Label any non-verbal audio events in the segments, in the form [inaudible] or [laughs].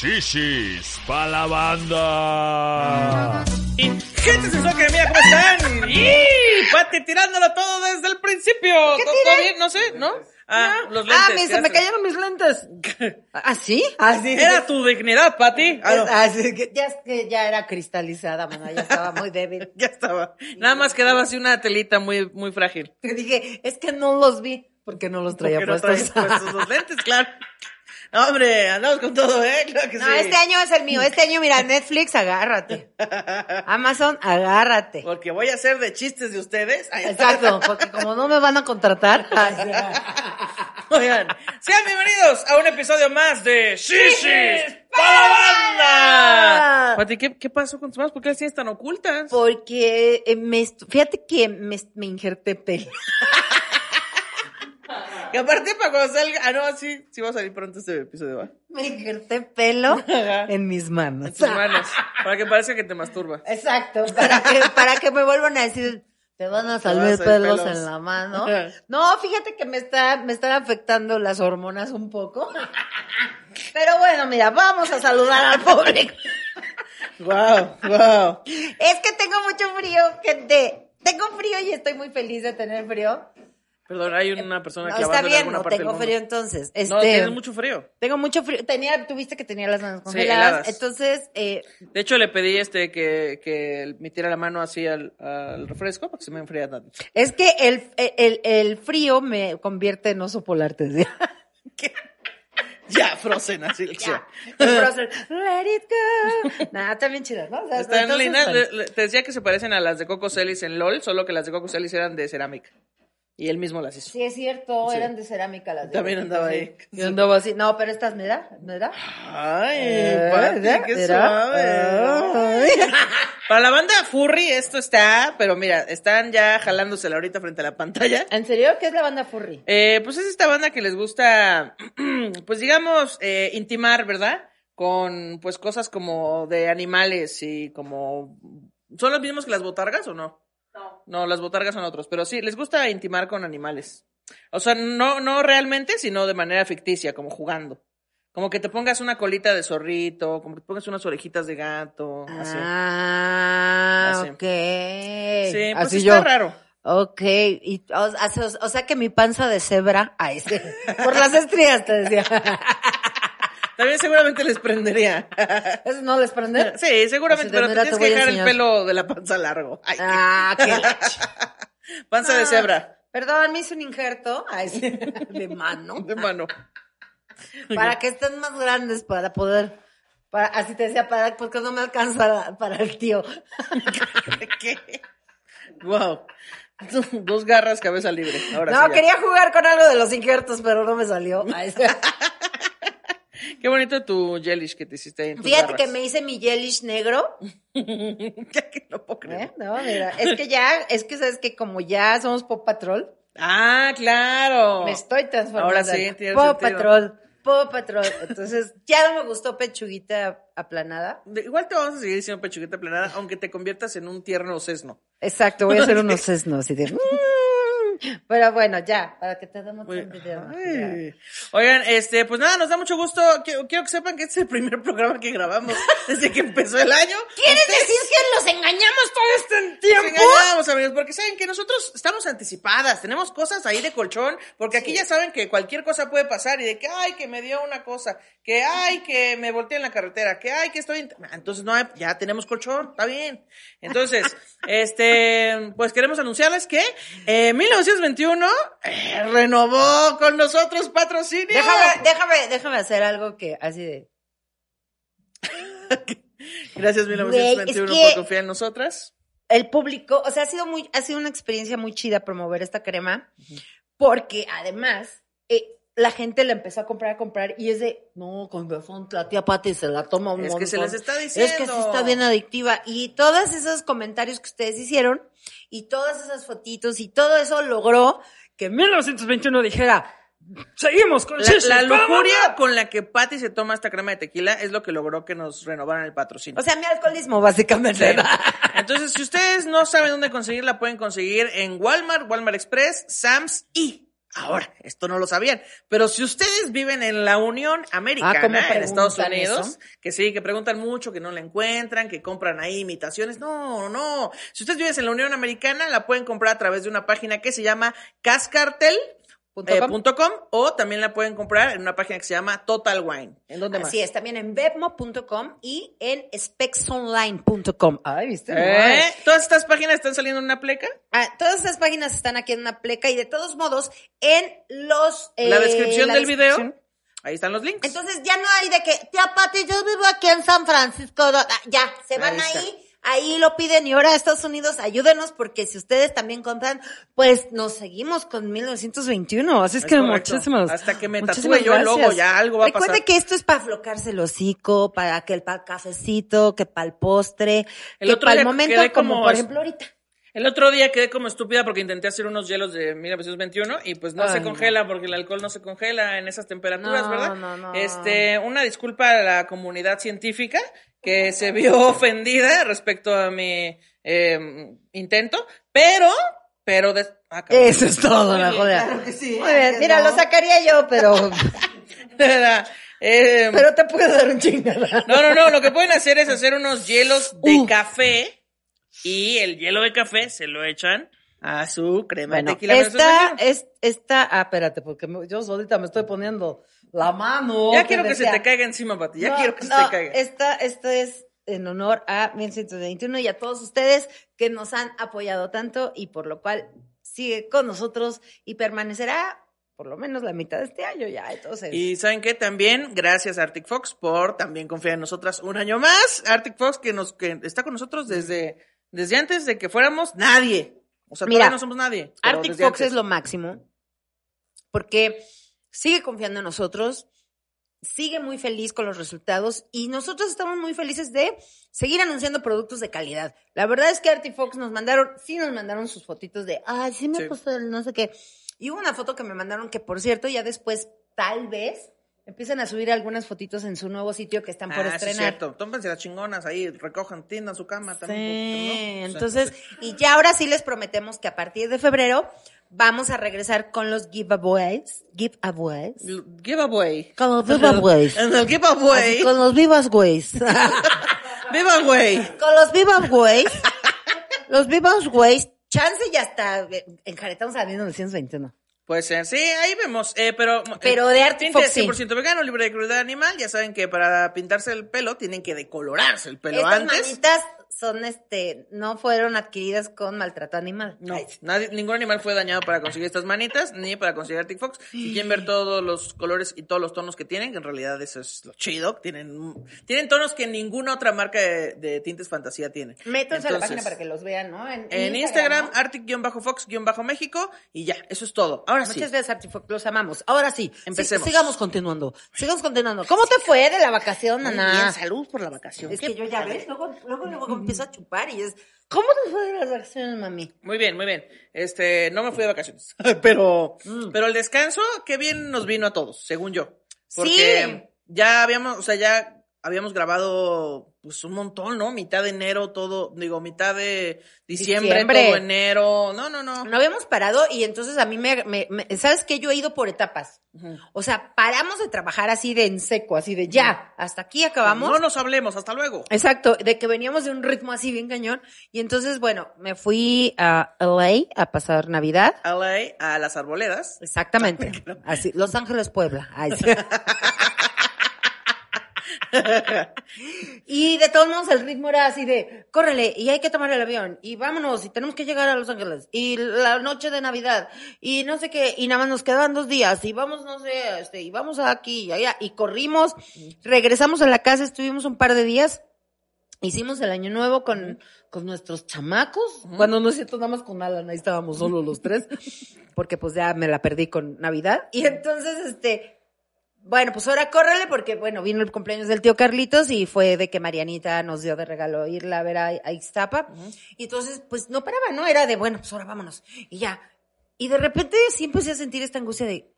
Shishis pa' la banda. Y gente sensual que mira cómo están. Y Pati tirándolo todo desde el principio. ¿Todo, todo bien? No sé, ¿no? Ah, los lentes. Ah, me- se me cayeron mis lentes. [laughs] ¿Ah, sí? Ah, sí. Era tu dignidad, Pati. Ah, no. Ah, que ya, es que ya era cristalizada, mano, ya estaba muy débil. [laughs] Ya estaba. Nada más quedaba así una telita muy, muy frágil. Te dije, es que no los vi porque no los traía Porque no puestos. traes puestos los lentes, [laughs] claro. No, hombre, andamos con todo, ¿eh? Claro que No, sí. este año es el mío. Este año, mira, Netflix, agárrate. [laughs] Amazon, agárrate. Porque voy a hacer de chistes de ustedes. Exacto, porque como no me van a contratar. [laughs] Oigan, sean bienvenidos a un episodio más de Shishis para la banda. Pati, ¿qué, ¿qué pasó con tus manos? ¿Por qué las tienes tan ocultas? Porque eh, me, fíjate que me, me injerté pelo. [laughs] Y aparte para cuando salga... Ah, no, sí, sí va a salir pronto este episodio, ¿va? Me injerté pelo en mis manos. En tus manos. Para que parezca que te masturba. Exacto, para que, para que me vuelvan a decir, te van a salir van a salir pelos, pelos. en la mano. No, fíjate que me está, me están afectando las hormonas un poco. Pero bueno, mira, vamos a saludar al público. Wow, wow. Es que tengo mucho frío, gente. Tengo frío y estoy muy feliz de tener frío. Perdón, hay una persona No, clavando está en bien, no parte tengo frío entonces. Este, No, tienes mucho frío. Tengo mucho frío. Tenía, tuviste que tenía las manos congeladas. entonces, eh, De hecho, le pedí este que, que metiera la mano así al, al refresco para que se me enfríe tanto. es que el, el, el frío me convierte en oso polar, te decía. [laughs] Ya, Frozen, así. Ya. Frozen, Let it go. Nah, está bien chida, ¿no? O sea, Están entonces, lindas. bueno. Te decía que se parecen a las de Coco Celis en LOL, solo que las de Coco Celis eran de cerámica. Y él mismo las hizo. Sí, es cierto, Sí. eran de cerámica las de También andaba ahí. Yo andaba así. No, pero estas me da, me da. Ay, Eh, Pati, ¿verdad? qué ¿Verdad? suave. Ay. [laughs] Para la banda Furry esto está, pero mira, están ya jalándosela ahorita frente a la pantalla. ¿En serio? ¿Qué es la banda Furry? Eh, pues es esta banda que les gusta, [clears throat] pues digamos, eh, intimar, ¿verdad? Con pues cosas como de animales y como... ¿Son los mismos que las botargas o no? No. Las botargas son otros, pero sí, les gusta intimar con animales. O sea, no, no realmente, sino de manera ficticia, como jugando. Como que te pongas una colita de zorrito, como que te pongas unas orejitas de gato, así. Ah, Así. ok. Sí, pues así está yo. raro. Ok, y, o, o- o sea que mi panza de cebra, ay, sí, [laughs] por las estrías te decía. También seguramente les prendería. [laughs] ¿Eso no les prende? Sí, seguramente, de, pero tienes te que dejar el pelo de la panza largo. Ay, Ah, qué [laughs] panza de Ah, cebra, Perdón, me hice un injerto ay, [laughs] de mano de mano. para que estén más grandes para poder, para, así te decía, para, porque no me alcanza para el tío. ¿Qué? Wow. Dos garras, cabeza libre. Ahora no, sí quería jugar con algo de los injertos, pero no me salió. Ay. Qué bonito tu jellish que te hiciste ahí en tus Fíjate que me hice mi gelish negro. [laughs] Ya que no puedo creer. ¿eh? No, mira, es que ya, es que sabes que como ya somos Pop Patrol, Ah, claro. me estoy transformando. Ahora sí, en tiene Pop sentido. Patrol, Pop Patrol. Entonces, ya no me gustó pechuguita aplanada. Igual te vamos a seguir diciendo pechuguita planada, aunque te conviertas en un tierno sesno. Exacto, voy a hacer [laughs] unos sesnos y de... [laughs] Pero bueno, ya, para que te demos Muy- un video. Ay. Oigan, este, pues nada, nos da mucho gusto. Quiero, quiero que sepan que este es el primer [laughs] programa que grabamos desde que empezó el año. ¿Quieres decir que los engañamos todo este tiempo? engañamos, amigos, porque saben que nosotros estamos anticipadas, tenemos cosas ahí de colchón, porque aquí ya saben que cualquier cosa puede pasar y de que, ay, que me dio una cosa, que, ay, que me volteé en la carretera, que, ay, que estoy... en- Ah, Entonces, no, hay- ya tenemos colchón, está bien. Entonces, [laughs] este, pues queremos anunciarles que eh, 1921 eh, renovó con nosotros patrocinio. Déjame, déjame, déjame hacer algo que así de... [laughs] Gracias, 1921, Güey, es que- por confiar en nosotras. el público, o sea, ha sido muy, ha sido una experiencia muy chida promover esta crema, porque además eh, la gente la empezó a comprar, a comprar, y es de, no, con razón, la tía Pati se la toma un Es que se montón. les está diciendo. Es que sí está bien adictiva. Y todos esos comentarios que ustedes hicieron, y todas esas fotitos, y todo eso logró que en 1921 dijera, seguimos con La, la ¡vámonos!". lujuria con la que Patty se toma esta crema de tequila es lo que logró que nos renovaran el patrocinio. O sea, mi alcoholismo, básicamente. Entonces, si ustedes no saben dónde conseguirla, pueden conseguir en Walmart, Walmart Express, Sam's y Ahora, esto no lo sabían, pero si ustedes viven en la Unión Americana, Ah, ¿cómo en Estados Unidos, eso? que sí, que preguntan mucho, que no la encuentran, que compran ahí imitaciones, no, no. Si ustedes viven en la Unión Americana, la pueden comprar a través de una página que se llama cascartel.com Punto com. o también la pueden comprar en una página que se llama Total Wine. ¿En dónde más? Así es, también en bebmo.com y en spexonline.com. Ay, ¿viste? ¿Eh? ¿Todas estas páginas están saliendo en una pleca? Ah, todas estas páginas están aquí en una pleca y de todos modos en los... la eh, descripción la del video, descripción. ahí están los links. Entonces ya no hay de que, tía Pati, yo vivo aquí en San Francisco. ah, ya, se van ahí, ahí lo piden y ahora Estados Unidos, ayúdenos porque si ustedes también compran, pues nos seguimos con 1921. Así es, Es que correcto. muchísimas. Hasta que me tatúe yo el logo, ya algo va a Recuerde pasar. que esto es para aflocarse el hocico, para que el pa cafecito, que para el postre, El que otro para el momento, como, como por ejemplo ahorita. El otro día quedé como estúpida porque intenté hacer unos hielos de 1921 y pues no Ay, se no. congela porque el alcohol no se congela en esas temperaturas, No, ¿verdad? no, no. Este, una disculpa a la comunidad científica que se vio ofendida respecto a mi eh, intento, pero, pero, des- ah. Eso es todo, la joder. claro que sí. Muy bien, mira, lo sacaría yo, pero, [laughs] eh, pero te puedo dar un chingada. No, no, no, lo que pueden hacer es hacer unos hielos de Uh. café y el hielo de café se lo echan a su crema de Bueno, tequila. esta, 1921. es, esta, ah, espérate, porque me- yo ahorita me estoy poniendo la mano. Ya que quiero que se te caiga encima, Pati. Ya No, quiero que se te caiga. Esta, esta es en honor a 1121 y a todos ustedes que nos han apoyado tanto y por lo cual sigue con nosotros y permanecerá por lo menos la mitad de este año ya. Entonces, Y saben qué, también gracias a Arctic Fox por también confiar en nosotras un año más. Arctic Fox que nos que está con nosotros desde desde antes de que fuéramos nadie. O sea, Mira, todavía no somos nadie. Arctic Fox antes. es lo máximo porque sigue confiando en nosotros, sigue muy feliz con los resultados y nosotros estamos muy felices de seguir anunciando productos de calidad. La verdad es que Arctic Fox nos mandaron, sí nos mandaron sus fotitos de, ay, sí me Sí. puso el no sé qué. Y hubo una foto que me mandaron que, por cierto, ya después, tal vez, empiezan a subir algunas fotitos en su nuevo sitio que están por Ah, sí, es estrenar. cierto. Tómense las chingonas ahí, recojan, tiendan su cama también. Sí, entonces, [laughs] y ya ahora sí les prometemos que a partir de febrero vamos a regresar con los giveaways, giveaways, Giveaway. con los [laughs] giveaways, En el giveaway. Así, con los giveaways, [laughs] Giveaway. con los giveaways, los giveaways, chance ya está, enjaretamos a 1921. Puede ser, sí, ahí vemos, eh, pero... Pero eh, de Arctic tinte Fox, sí. 100% vegano, libre de crueldad animal, ya saben que para pintarse el pelo tienen que decolorarse el pelo Estas antes. manitas son, este, no fueron adquiridas con maltrato animal. No, nadie, ningún animal fue dañado para conseguir estas manitas, ni para conseguir Arctic Fox. Si quieren ver todos los colores y todos los tonos que tienen, que en realidad eso es lo chido, tienen, tienen tonos que ninguna otra marca de, de tintes fantasía tiene. Métanse a la página para que los vean, ¿no? En Instagram, ¿no? Arctic-Fox-México, y ya, eso es todo. Ahora sí. Muchas gracias, Artifox, los amamos. Ahora sí, Empecemos. sí, sigamos continuando. Sigamos continuando. ¿Cómo te fue de la vacación, Ana? bien, salud por la vacación. Es que yo ya ves, luego, luego, luego empiezo a chupar y es, ¿cómo te fue de las vacaciones, mami? Muy bien, muy bien. Este, no me fui de vacaciones, [laughs] pero, Mm. pero el descanso, qué bien nos vino a todos, según yo. Porque Sí. ya habíamos, o sea, ya habíamos grabado, pues, un montón, ¿no? Mitad de enero, todo, digo, mitad de diciembre, Diciembre. todo enero. No, no, no. No habíamos parado y entonces a mí me, me- me- ¿sabes qué? Yo he ido por etapas. O sea, paramos de trabajar así de en seco, así de ya, hasta aquí acabamos. No nos hablemos, hasta luego. Exacto, de que veníamos de un ritmo así bien cañón. Y entonces, bueno, me fui a LA a pasar Navidad. LA a las arboledas. Exactamente. [laughs] Así, Los Ángeles, Puebla. Ay, sí. [laughs] [laughs] y de todos modos el ritmo era así de, córrele, y hay que tomar el avión, y vámonos, y tenemos que llegar a Los Ángeles, y la noche de Navidad, y no sé qué, y nada más nos quedaban dos días, y vamos, no sé, este, y vamos aquí y allá, y corrimos, regresamos a la casa, estuvimos un par de días, hicimos el año nuevo con, con nuestros chamacos, cuando no es cierto, nada más con Alan, ahí estábamos solo los tres, porque pues ya me la perdí con Navidad, y entonces, este, bueno, pues ahora córrele porque, bueno, vino el cumpleaños del tío Carlitos y fue de que Marianita nos dio de regalo irla a ver a, a Ixtapa. Y entonces, pues no paraba, ¿no? Era de, bueno, pues ahora vámonos. Y ya. Y de repente sí empecé a sentir esta angustia de,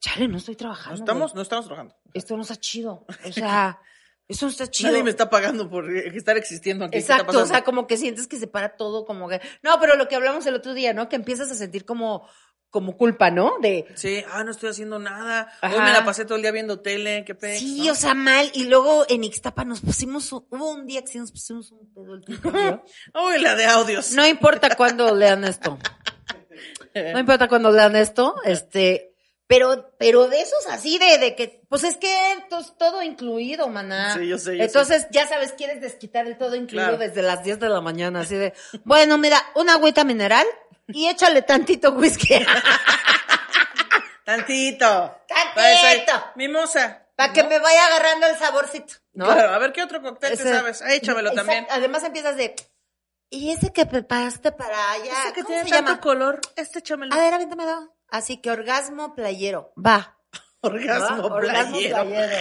chale, no estoy No trabajando. estamos, güey. no estamos trabajando. Esto no está chido. O sea, [laughs] esto no está chido. Nadie me está pagando por estar existiendo aquí. ¿Qué está Exacto, o sea, como que sientes que se para todo, como que... No, pero lo que hablamos el otro día, ¿no? Que empiezas a sentir como, como culpa, ¿no? De, Sí, ah, no estoy haciendo nada. Hoy me la pasé todo el día viendo tele, qué pex, sí, ¿no? o sea, mal. Y luego en Ixtapa nos pusimos, un- hubo un día que sí nos pusimos un pedo el yo. [laughs] Uy, la de audios. No importa cuándo lean esto. No importa cuándo lean esto, este, pero, pero de esos así de, de que, pues es que todo incluido, maná. Sí, yo sé, yo Entonces, ya sabes, quieres desquitar el todo incluido Claro. desde las 10 de la mañana, así de, [laughs] bueno, mira, una agüita mineral y échale tantito whisky. [laughs] Tantito. Tantito. Mimosa. Para que me vaya agarrando el saborcito, ¿no? Claro, a ver qué otro cóctel te Ese- sabes. Ah, échamelo también. Además empiezas de, y ese que preparaste para allá, Ese que ¿cómo tiene se tanto llama? color, este échamelo. A ver, avéntamelo. Así que orgasmo playero. Va. [laughs] Orgasmo, ¿va? Orgasmo playero.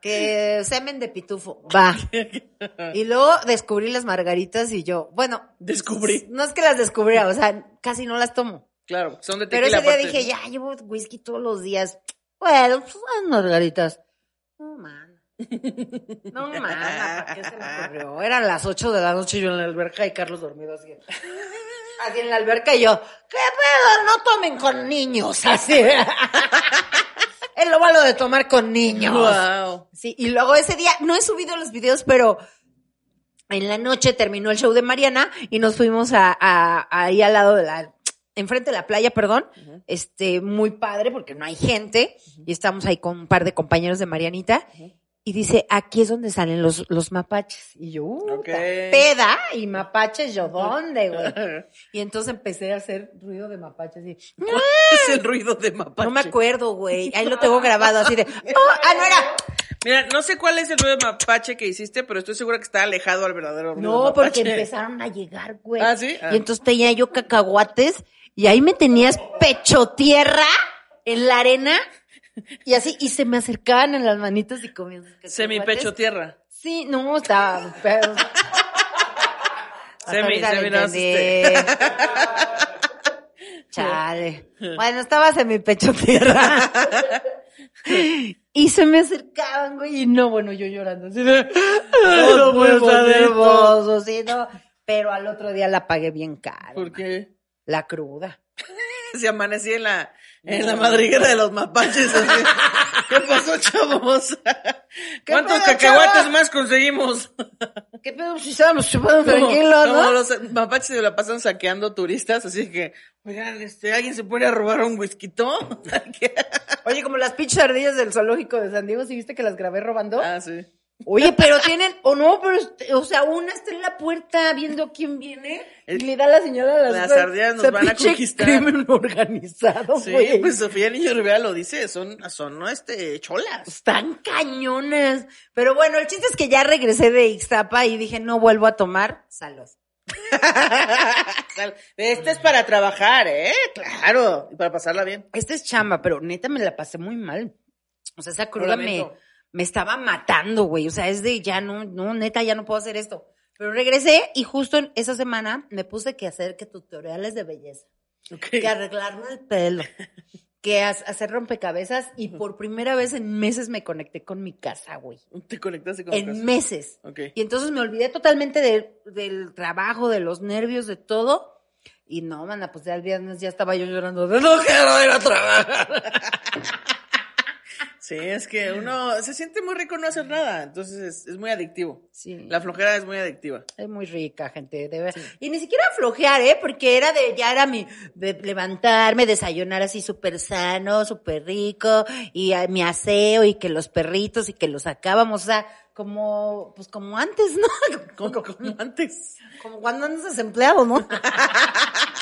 Que semen de pitufo. Va. [laughs] Y luego descubrí las margaritas y yo, bueno. Descubrí. No es que las descubriera, o sea, casi no las tomo. Claro, son de Pero tequila ese día aparte. dije, ya llevo whisky todos los días. Bueno, pues unas margaritas. No, man. No, man, ¿para qué se me ocurrió? Eran las 8 de la noche yo en la alberca y Carlos dormido así. Así en la alberca y yo, ¿qué pedo? No tomen con niños, así. Es lo malo de tomar con niños. Wow. Sí, y luego ese día, no he subido los videos, pero en la noche terminó el show de Mariana y nos fuimos a, a- ahí al lado de la, enfrente de la playa, perdón, este, muy padre porque no hay gente y estamos ahí con un par de compañeros de Marianita y dice, aquí es donde salen los, los mapaches. Y yo, uh, Ok. peda y mapaches, yo, ¿dónde, güey? [laughs] Y entonces empecé a hacer ruido de mapaches y, [laughs] ¿Cuál es el ruido de mapache? no me acuerdo, güey, ahí lo tengo grabado así de, [laughs] oh, ah, no era, Mira, no sé cuál es el ruido de mapache que hiciste, pero estoy segura que está alejado al verdadero ruido No, de porque empezaron a llegar, güey. ¿Ah, sí? Ah. Y entonces tenía yo cacahuates y ahí me tenías pecho tierra en la arena y así, y se me acercaban en las manitas y comían. Semi pecho tierra. Sí, no, estaba... Pero... Semi, semi, no. Chale. [laughs] Bueno, estaba semi pecho tierra. Y se me acercaban, güey, y no, bueno, yo llorando así de, no puedo hermoso, sí, no. Pero al otro día la pagué bien caro. ¿Por qué? La cruda. [laughs] Se amanecía en la, en la madriguera de los mapaches. así. [laughs] ¿Qué pasó, chavos? ¿Cuántos pedo, cacahuates más conseguimos? ¿Qué pedo si estábamos chupando tranquilos, como no? los mapaches se la pasan saqueando turistas, así que, oigan, este, ¿alguien se puede robar un whisky? Oye, como las pinches ardillas del zoológico de San Diego, ¿sí viste que las grabé robando? ah, sí. Oye, pero tienen, o no, pero, o sea, una está en la puerta viendo quién viene y le da la señal a las Las güey. ardillas nos O sea, van a conquistar. crimen organizado, Sí, pues Sofía Niño Rivera lo dice, son, son, no, este, cholas. Están cañonas. Pero bueno, el chiste es que ya regresé de Ixtapa y dije, no vuelvo a tomar. Salud. [laughs] Este es para trabajar, ¿eh? Claro, y para pasarla bien. Esta es chamba, pero neta me la pasé muy mal. O sea, esa cruda me. Me estaba matando, güey. O sea, es de ya no, no, neta, ya no puedo hacer esto. Pero regresé y justo en esa semana me puse que hacer que tutoriales de belleza, que arreglarme el pelo, [laughs] que ha- hacer rompecabezas y por primera vez en meses me conecté con mi casa, güey. Te conectaste con En casa. meses. Ok. Y entonces me olvidé totalmente de- del trabajo, de los nervios, de todo. Y no, mana, pues ya el viernes ya estaba yo llorando de no quiero ir a trabajar. [laughs] Sí, es que uno se siente muy rico no hacer nada, entonces es, es muy adictivo. Sí. La flojera es muy adictiva. Es muy rica, gente, de ver. Y ni siquiera flojear, ¿eh? Porque era de, ya era mi, de levantarme, desayunar así súper sano, súper rico, y mi aseo, y que los perritos, y que los sacábamos, o sea, como, pues como antes, ¿no? [laughs] Como, como antes. Como cuando andas desempleado, ¿no? [laughs]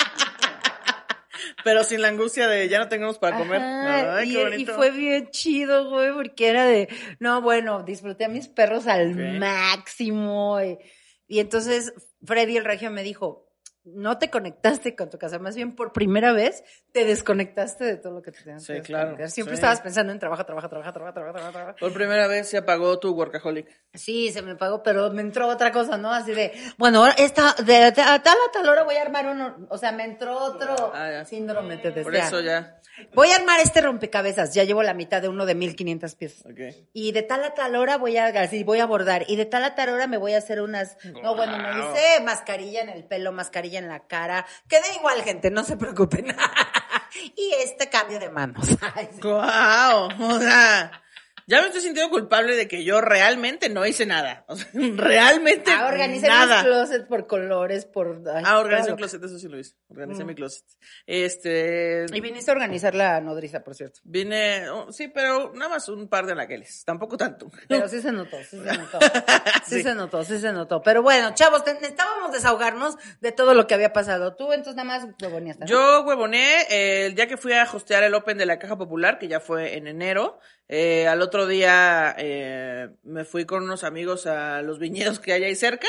Pero sin la angustia de ya no tengamos para comer. Ajá, Ay, y, qué y bonito. fue bien chido, güey, porque era de, no, bueno, disfruté a mis perros al máximo. Y, y entonces Freddy el Regio me dijo, no te conectaste con tu casa, más bien por primera vez te desconectaste de todo lo que te tenías Sí, que claro, desconectar. Siempre sí. estabas pensando en trabajo, trabajo, trabajo, trabajo, trabajo, trabajo. Por primera vez se apagó tu workaholic. Sí, se me pagó, pero me entró otra cosa, ¿no? Así de, bueno, ahora esta, de, de- a tal a tal hora voy a armar uno, o sea, me entró otro Ah, síndrome, te Por eso ya. Voy a armar este rompecabezas, ya llevo la mitad de uno de 1500 piezas. Ok. Y de tal a tal hora voy a, así, voy a bordar. Y de tal a tal hora me voy a hacer unas, no, bueno, me hice mascarilla en el pelo, mascarilla en la cara. Queda igual, gente, no se preocupen. [laughs] y este cambio de manos. [laughs] Guau, o sea, ya me estoy sintiendo culpable de que yo realmente no hice nada. O sea, [laughs] realmente Ah, organizar nada. mis closets por colores, por... ay, Ah, organizé un closet, eso sí lo hice. Organicé Mm. mi closet. Este, Y viniste a organizar la nodriza, por cierto. vine, oh, sí, pero nada más un par de anaqueles, tampoco tanto. Pero [laughs] sí se notó, sí se notó. [laughs] Sí, Sí. se notó, sí se notó. Pero bueno, chavos, necesitábamos desahogarnos de todo lo que había pasado. Tú entonces nada más huevoneaste. Yo huevoné eh, el día que fui a hostear el Open de la Caja Popular, que ya fue en enero. Eh, al otro día eh, me fui con unos amigos a los viñedos que hay ahí cerca.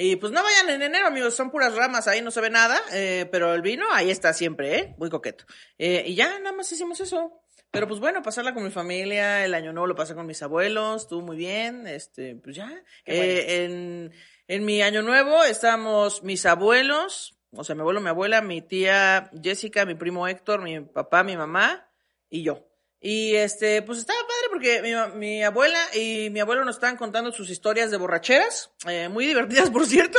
Y pues no vayan en enero, amigos, son puras ramas, ahí no se ve nada, eh, pero el vino ahí está siempre, ¿eh? Muy coqueto. Eh, y ya, nada más hicimos eso. Pero pues bueno, pasarla con mi familia, el año nuevo lo pasé con mis abuelos, estuvo muy bien, este, pues ya. Eh, en, en mi año nuevo estábamos mis abuelos, o sea, mi abuelo, mi abuela, mi tía Jessica, mi primo Héctor, mi papá, mi mamá y yo. Y este, pues estaba padre porque mi, abuela y mi abuelo nos estaban contando sus historias de borracheras, eh, muy divertidas [laughs] por cierto,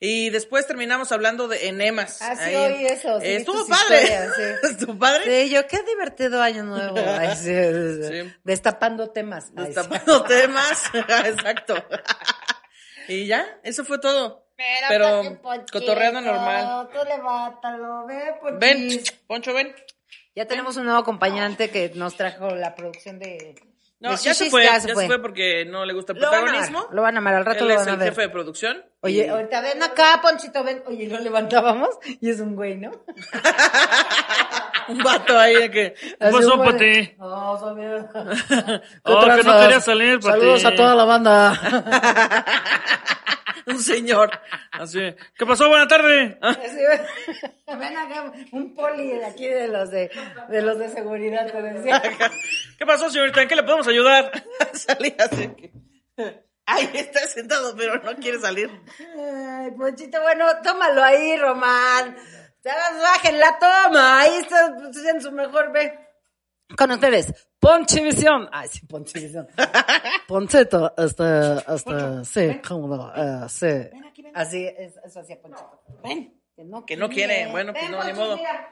y después terminamos hablando de enemas. Ah, sí, oí eso, sí, Eh, estuvo padre. sí. [laughs] Estuvo padre. Sí, yo, qué divertido año nuevo. [laughs] Ay, sí, sí, sí. Sí. Destapando temas. Ay, sí. Destapando temas. Exacto. y ya, eso fue todo. Pero cotorreando normal. Tú levántalo, ve, Ponchis. Ven, Poncho, ven. Ya tenemos un nuevo acompañante que nos trajo la producción de. No, de ya se fue, ya se fue porque no le gusta el Lo van a protagonismo. amar, lo van a amar, al rato Él lo es van a el jefe de producción. Oye, y- ahorita ven acá, Ponchito, ven. Oye, lo levantábamos y es un güey, ¿no? [laughs] un vato ahí de que. ¿Qué Así pasó, un soy bien. [laughs] Oh, que no quería salir. Saludos a toda la banda. [laughs] [laughs] Un señor. Así. ¿Qué pasó? Buena tarde. Ah, Así, [laughs] ven acá, un poli de aquí de los de, de los de seguridad, te decía. [laughs] ¿Qué pasó, señorita? ¿En qué le podemos ayudar? Salí así. Ahí está sentado, pero no quiere salir. Ay, Ponchito, bueno, tómalo ahí, Román. Te hagas bajen la toma. Ahí está pues, en su mejor ve. Con ustedes, Ponchivisión. Ay, sí, Ponchivisión. [laughs] Ponchito, este, este, sí, cómodo, eh, sí. Así, es, eso hacía Ponchito. Ven. Que no, Que no quiere, bueno, pues no, ni modo. mira.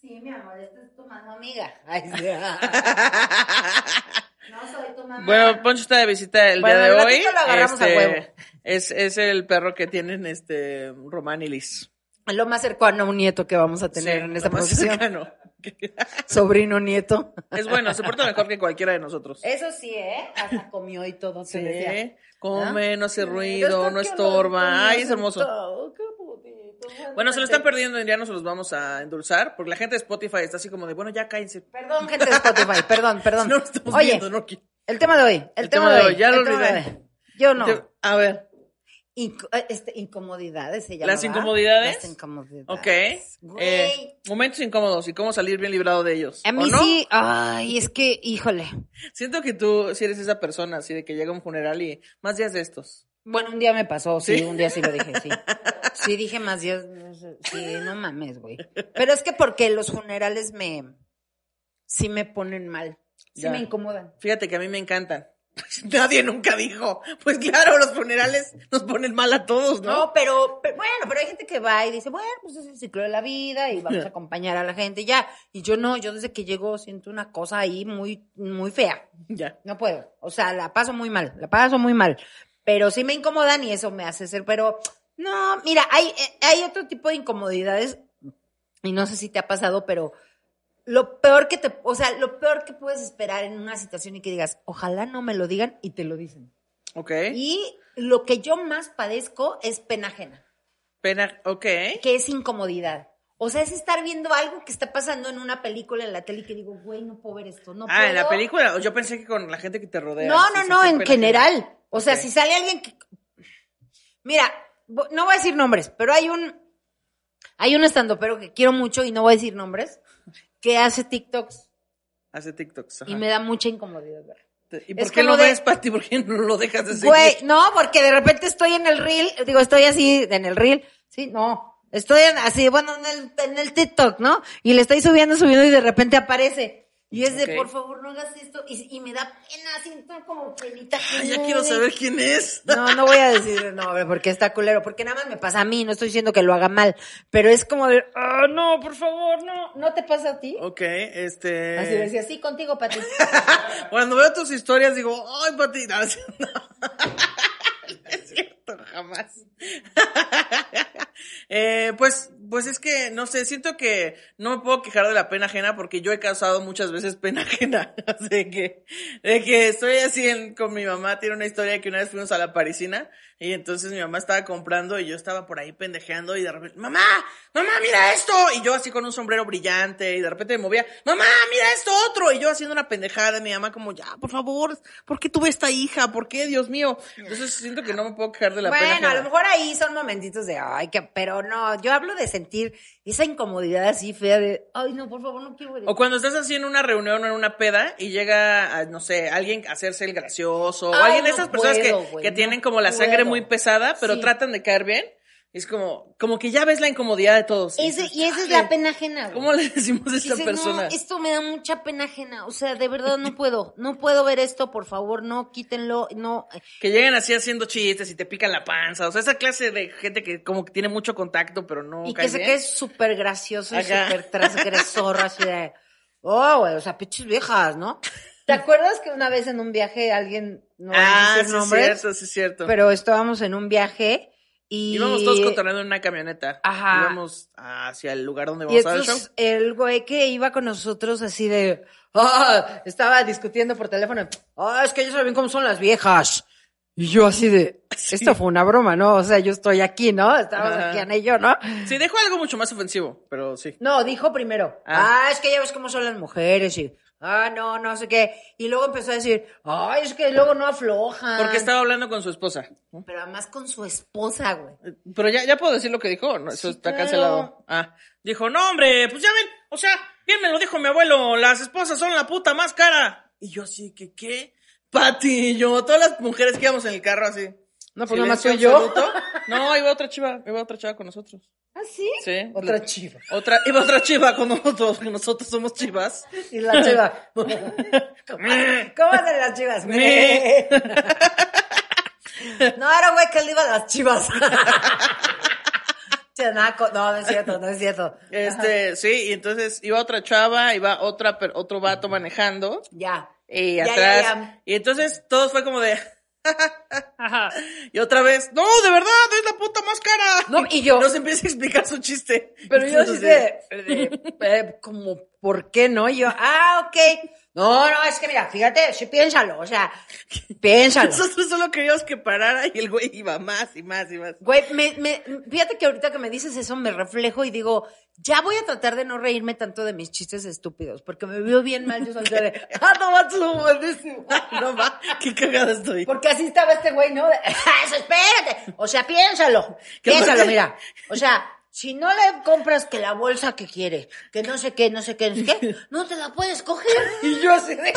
Sí, mi amor, esta es tu mano amiga. Ay, sí. [laughs] No soy tu mamá. Bueno, Poncho está de visita el Bueno, día de hoy. lo agarramos a Este, huevo. Es, es el perro que tienen este Román y Liz. lo más cercano a un nieto que vamos a tener Sí, en esta lo más profesión. cercano. [laughs] Sobrino nieto. Es bueno, se porta mejor que cualquiera de nosotros. Eso sí, ¿eh? Hasta comió y todo. te decía. Sí, come, no hace ruido, no estorba. Ay, es hermoso. sentado, qué bonito. Bueno, se lo están perdiendo, ya no se los vamos a endulzar, porque la gente de Spotify está así como de, bueno, ya cállense. Perdón, gente de Spotify, perdón, perdón. [laughs] No lo estamos Oye, viendo, no el tema de hoy, el, tema, de hoy. ya lo el tema olvidé. de hoy. Yo no. A ver, Eh, este, incomodidades se llama. ¿Las incomodidades? Las incomodidades. ok. Eh, momentos incómodos y cómo salir bien librado de ellos. a ¿O mí no? sí, ay, es que, híjole. Siento que tú sí eres esa persona, así de que llega a un funeral y más días de estos. Bueno, un día me pasó, sí, ¿Sí? un día sí lo dije, sí. Sí, dije más días, sí, no mames, güey. Pero es que porque los funerales me, sí me ponen mal, sí Ya. me incomodan. Fíjate que a mí me encantan. Nadie nunca dijo. Pues claro, los funerales nos ponen mal a todos, ¿no? No, pero, pero- bueno, pero hay gente que va y dice, bueno, pues es el ciclo de la vida y vamos a acompañar a la gente y ya. Y yo no, yo desde que llego siento una cosa ahí muy, muy fea. Ya. No puedo. O sea, la paso muy mal, la paso muy mal. Pero sí me incomodan y eso me hace ser, pero no, mira, hay, eh, hay otro tipo de incomodidades y no sé si te ha pasado, pero lo peor que te, o sea, lo peor que puedes esperar en una situación y que digas, ojalá no me lo digan y te lo dicen. Ok. Y lo que yo más padezco es pena ajena, Pena, ok. que es incomodidad. O sea, es estar viendo algo que está pasando en una película en la tele y que digo, güey, no puedo ver esto, no Ah, en la puedo". película. Yo pensé que con la gente que te rodea. No, no, no, en general. O sea, si sale alguien que... Mira, no voy a decir nombres, pero hay un... Hay un estandopero que quiero mucho y no voy a decir nombres, que hace TikToks Hace TikToks. ajá. y me da mucha incomodidad ver. ¿Y por es qué lo de- ves, Pati? ¿Por qué no lo dejas de seguir? Güey, no, porque de repente estoy en el reel, digo, estoy así en el reel, sí, no, estoy en- así, bueno, en el, en el TikTok, ¿no? Y le estoy subiendo, subiendo y de repente aparece. Y es de, por favor, no hagas esto. Y, y me da pena, siento como penita. que Ay, ya quiero saber quién es. [laughs] No, no voy a decir el nombre porque está culero. Porque nada más me pasa a mí, no estoy diciendo que lo haga mal. Pero es como de, ah, no, por favor, no. ¿No te pasa a ti? Ok, este. Así decía, sí, contigo, Pati. [laughs] Cuando veo tus historias digo, ay, Pati, no, es- no. [laughs] No es cierto, jamás. Eh, pues, pues es que, no sé, siento que no me puedo quejar de la pena ajena porque yo he causado muchas veces pena [laughs] ajena. de que, de que estoy así en- con mi mamá, tiene una historia que una vez fuimos a la parisina y entonces mi mamá estaba comprando y yo estaba por ahí pendejeando y de repente, mamá, mamá, mira esto. Y yo así con un sombrero brillante y de repente me movía, mamá, mira esto otro. Y yo haciendo una pendejada, mi mamá como, ya, por favor, ¿por qué tuve esta hija? ¿Por qué, Dios mío? Entonces siento que no me puedo quejar de la pena Bueno, ajena. a lo mejor ahí son momentitos de, ay, que, pero no, yo hablo de sentir esa incomodidad así fea de, ay, no, por favor, no quiero O cuando estás así en una reunión o en una peda y llega, a, no sé, alguien a hacerse el gracioso, o alguien de no esas personas puedo, que, que no tienen como la sangre puedo. Muy pesada, pero Sí. tratan de caer bien. Es como, como que ya ves la incomodidad de todos. Ese, dices, y esa es "Chale, la pena ajena, güey. ¿Cómo le decimos a esta persona? No, esto me da mucha pena ajena. O sea, de verdad no puedo. No puedo ver esto, por favor, no, quítenlo. No. Que lleguen así haciendo chistes y te pican la panza. O sea, esa clase de gente que como que tiene mucho contacto, pero no y cae que se quede súper gracioso y súper transgresor, así de. Oh, güey, o sea, pinches viejas, ¿no? [laughs] ¿Te acuerdas que una vez en un viaje alguien, no ah, sí, nombres, es cierto, sí, es cierto. pero estábamos en un viaje y. Íbamos todos cotorreando en una camioneta. Ajá. Íbamos hacia el lugar donde Y vamos a dar el show. el güey que iba con nosotros así de, ah, estaba discutiendo por teléfono, ah, es que ya saben cómo son las viejas. Y yo así de, [laughs] esta fue una broma, ¿no? O sea, yo estoy aquí, ¿no? Estábamos Ajá. aquí Ana y yo, ¿no? Sí, dejó algo mucho más ofensivo, pero sí. No, dijo primero, Ah. ah, es que ya ves cómo son las mujeres y, ah, no, no sé qué. Y luego empezó a decir, ay, es que luego no aflojan. Porque estaba hablando con su esposa. Pero además con su esposa, güey. Pero ya, ya puedo decir lo que dijo, ¿no? Eso Sí, está claro. cancelado. Ah, dijo, no, hombre, pues ya ven, o sea, bien me lo dijo mi abuelo, las esposas son la puta más cara. Y yo así, que qué? Pati y yo, todas las mujeres que íbamos en el carro así. No, pues nada más soy yo. [laughs] No, iba otra chiva, iba otra chiva con nosotros. ¿Ah, sí? Sí. Otra La- chiva. Otra, iba otra chiva con nosotros, que nosotros somos chivas. Y la chiva. [laughs] ¿Cómo, cómo hacen las chivas? Me. [laughs] No, era güey que le iba a las chivas. Chanaco. No, no es cierto, no es cierto. Este, sí, y entonces iba otra chava, iba otra, otro vato manejando. Ya. Y Ya, ya, atrás. ya. Y entonces todos fue como de. Ajá. y otra vez, no, de verdad, es la puta más cara. No, y yo- Nos empieza a explicar su chiste. Pero yo así Entonces, de, de- eh, como, ¿por qué no? Y yo, ah, ok. No, no, es que mira, fíjate, sí, piénsalo, o sea, piénsalo. [laughs] Nosotros solo queríamos que parara y el güey iba más y más y más. Güey, me, me, fíjate que ahorita que me dices eso me reflejo y digo, ya voy a tratar de no reírme tanto de mis chistes estúpidos, porque me veo bien mal yo solita de, [laughs] ah, no, macho, buenísimo. No va, qué cagada estoy. Porque así estaba este güey, ¿no? De, [laughs] "Eso, espérate. O sea, piénsalo. ¿Qué Piénsalo, mira. O sea, si no le compras que la bolsa que quiere, que no sé qué, no sé qué, no sé qué, [laughs] no te la puedes coger. [laughs] Y yo así de.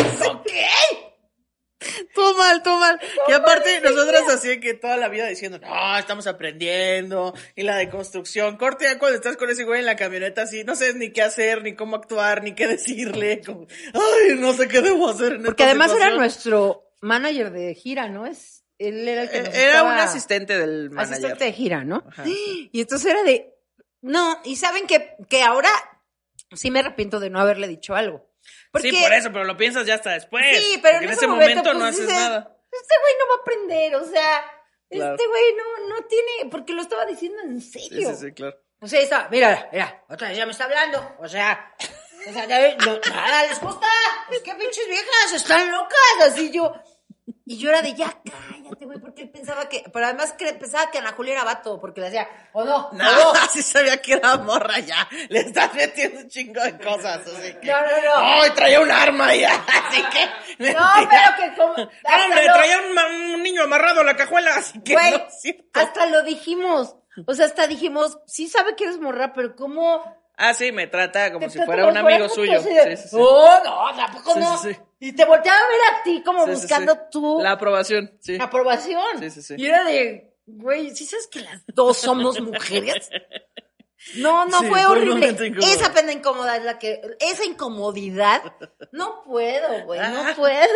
Todo mal, todo mal. Y aparte, nosotras así que toda la vida diciendo, no, estamos aprendiendo. Y la deconstrucción. Corte ya cuando estás con ese güey en la camioneta así, no sabes ni qué hacer, ni cómo actuar, ni qué decirle. Como, Ay, no sé qué debo hacer en Porque esta además era situación". nuestro manager de gira, ¿no? Es, él era el que nos Eh, Era un asistente del manager. asistente de gira, ¿no? Ajá. [gasps] Y entonces era de, no, y saben que, que ahora sí me arrepiento de no haberle dicho algo. Porque, Sí, por eso, pero lo piensas ya hasta después. Sí, pero en en ese momento, no pues, haces dices, nada. Este güey no va a aprender, o sea, Claro. este güey no, no tiene, porque lo estaba diciendo en serio. sí, sí, claro. O sea, está, mira, mira, otra vez ya me está hablando, o sea, o sea, ya no, nada les gusta, es que pinches viejas están locas, así yo. Y yo era de, ya cállate, güey, porque él pensaba que, pero además que pensaba que Ana Julia era vato, porque le decía, o no, No, o no. [laughs] sí sabía que era morra ya. Le estás metiendo un chingo de cosas, así que. No, no, no. ¡Ay, traía un arma ya! [laughs] Así que. No, pero que como, [laughs] hasta hombre, lo- traía un, niño amarrado a la cajuela, así que Güey, no hasta lo dijimos. O sea, hasta dijimos, sí sabe que eres morra, pero ¿cómo? Ah, sí, me trata como si fuera un amigo suyo. Sí, sí, sí. Oh, no, tampoco no. Y te volteaba a ver a ti como buscando tu La aprobación, sí. aprobación. Sí, sí, sí. Y era de, güey, ¿sí sabes que las dos somos mujeres? No, no fue fue horrible. Esa pena incómoda es la que, esa incomodidad, no puedo, güey, no Ah. puedo.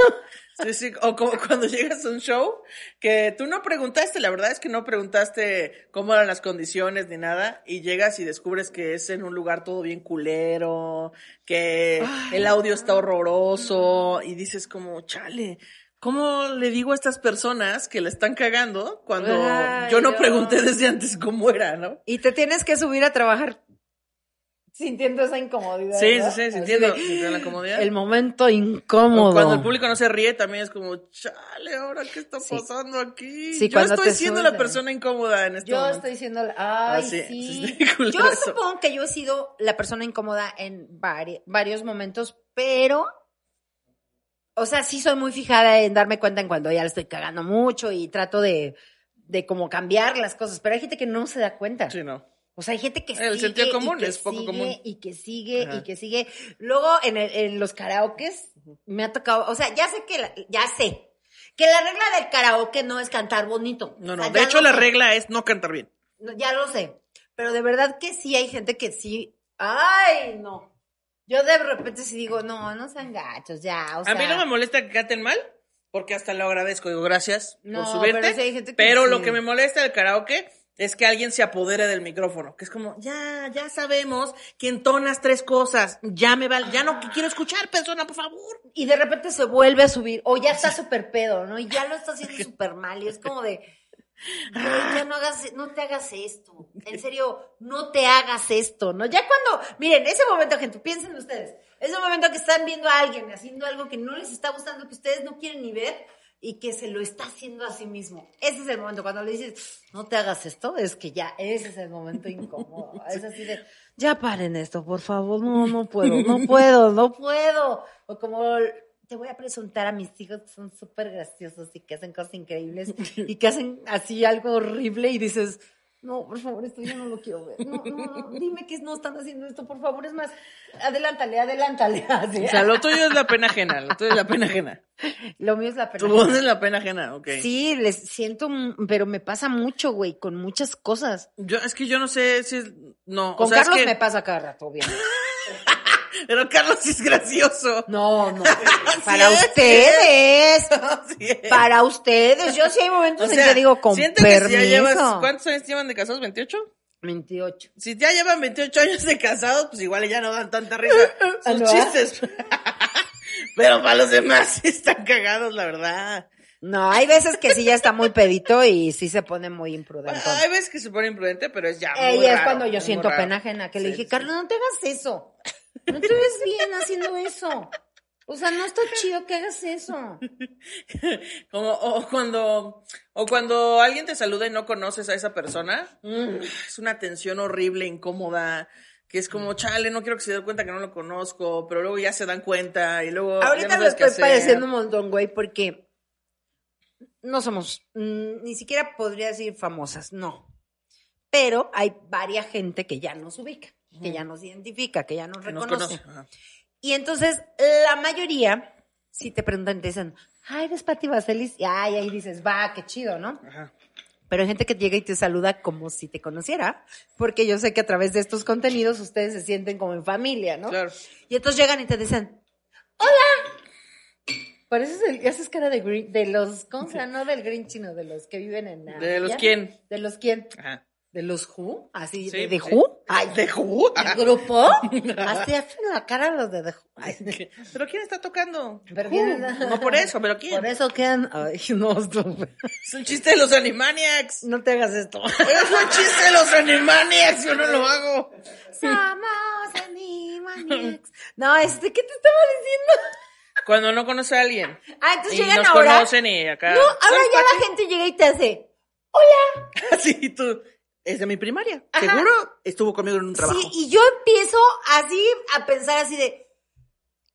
Sí, sí, o como [laughs] cuando llegas a un show que tú no preguntaste, la verdad es que no preguntaste cómo eran las condiciones ni nada, y llegas y descubres que es en un lugar todo bien culero, que el audio está horroroso, y dices como, chale, ¿cómo le digo a estas personas que la están cagando cuando Ay, yo no no. pregunté desde antes cómo era, ¿no? Y te tienes que subir a trabajar sintiendo esa incomodidad. Sí, sí, ¿verdad? sí, sintiendo, sintiendo la comodidad. El momento O incómodo. Cuando el público no se ríe, también es como, chale, ahora qué está Sí. pasando aquí. Sí, Yo estoy siendo la persona incómoda en este Yo momento. estoy siendo la... Ay, Ah, sí, Yo eso. supongo que yo he sido la persona incómoda en vari- varios momentos, pero... O sea, sí soy muy fijada en darme cuenta en cuando ya le estoy cagando mucho y trato de, de como cambiar las cosas, pero hay gente que no se da cuenta. Sí, no. O sea, hay gente que El sigue sentido y común es poco sigue, común. Y que sigue, Ajá. y que sigue. Luego, en, el- en los karaokes, me ha tocado, o sea, ya sé que, la- ya sé, que la regla del karaoke no es cantar bonito. No, O no. sea, De hecho, la sé. regla es no cantar bien. No, ya lo sé. Pero de verdad que sí hay gente que sí. ¡Ay, no! Yo de repente sí digo, no, no sean gachos, ya. O sea, a mí no me molesta que canten mal, porque hasta lo agradezco. Digo, gracias No, por subirte. pero sí hay gente que pero sí. lo que me molesta del karaoke es que alguien se apodere del micrófono. Que es como, ya, ya sabemos que entonas tres cosas. Ya me vale, ya no quiero escuchar, persona, por favor. Y de repente se vuelve a subir, o ya está súper pedo, ¿no? Y ya lo está haciendo súper mal. Y es como de. "Güey, ya no hagas, no te hagas esto. En serio, no te hagas esto, ¿no? Ya cuando, miren, ese momento, gente, piensen ustedes, ese momento que están viendo a alguien haciendo algo que no les está gustando, que ustedes no quieren ni ver y que se lo está haciendo a sí mismo. Ese es el momento. Cuando le dices, no te hagas esto, es que ya, ese es el momento incómodo. [laughs] Es así de, ya paren esto, por favor. No, no puedo, no [laughs] puedo, no puedo. O como te voy a presentar a mis hijos que son súper graciosos y que hacen cosas increíbles y que hacen así algo horrible y dices, no, por favor, esto yo no lo quiero ver. No, no, no, dime que no están haciendo esto, por favor. Es más, adelántale, adelántale. Así. O sea, lo tuyo es la pena ajena. Lo tuyo es la pena ajena. [laughs] Lo mío es la Tu pena. voz es la pena ajena, ok. Sí, les siento, pero me pasa mucho, güey, con muchas cosas. Yo, es que yo no sé si es, no, Con o sea, es Carlos que- me pasa cada rato, bien. [laughs] pero Carlos es gracioso. No, no. [laughs] Para es, ustedes. [laughs] Es. Para ustedes. Yo sí hay momentos O en que digo con siento que si permiso. ya llevas, ¿cuántos años llevan de casados? ¿28? 28. Si ya llevan 28 años de casados, pues igual ya no dan tanta risa [laughs] sus ¿No? chistes. Pero para los demás sí están cagados, la verdad. No, hay veces que sí ya está muy pedito y sí se pone muy imprudente. Hay veces que se pone imprudente, pero es ya muy Ella es cuando yo siento raro. pena ajena, que le dije. Carlos, no te hagas eso. No te ves bien haciendo eso. O sea, no está chido que hagas eso. Como, o cuando, o cuando alguien te saluda y no conoces a esa persona, Mm. es una tensión horrible, incómoda, que es como, chale, no quiero que se den cuenta que no lo conozco, pero luego ya se dan cuenta y luego ya Ahorita no lo sabes qué estoy padeciendo un montón, güey, porque no somos, mm, ni siquiera podría decir famosas, no. Pero hay varias gente que ya nos ubica, que ya nos identifica, que ya nos reconoce. Y entonces, la mayoría, si te preguntan, te dicen, ay, eres Pati Vaselis, y ay, ahí dices, va, qué chido, ¿no? Ajá. Pero hay gente que llega y te saluda como si te conociera, porque yo sé que a través de estos contenidos ustedes se sienten como en familia, ¿no? Claro. Y entonces llegan y te dicen, hola. Pareces el, haces cara de Grinch, de los, ¿cómo se? No del Grinch, sino de los que viven en... ¿De los quién? De los quién. Ajá. ¿De los Who? Así, Sí, de, de sí. Who. Ay, ¿De Who? ¿El grupo? [laughs] Así hacen la cara los de The Who. Ay, ¿Pero quién está tocando? Pero No por eso, pero ¿quién? Por eso quedan... Ay, no, Es un chiste de los Animaniacs. no te hagas esto. Es un chiste de los Animaniacs, yo no lo hago. Somos Animaniacs. No, este, ¿qué te estaba diciendo? Cuando no conoce a alguien. Ah, entonces Y llegan nos ahora. conocen y acá. No, ahora ¿Sabes, ya la gente llega y te hace. Así [laughs] tú. Es de mi primaria. Ajá. Seguro estuvo conmigo en un trabajo. Sí, y yo empiezo así a pensar así de.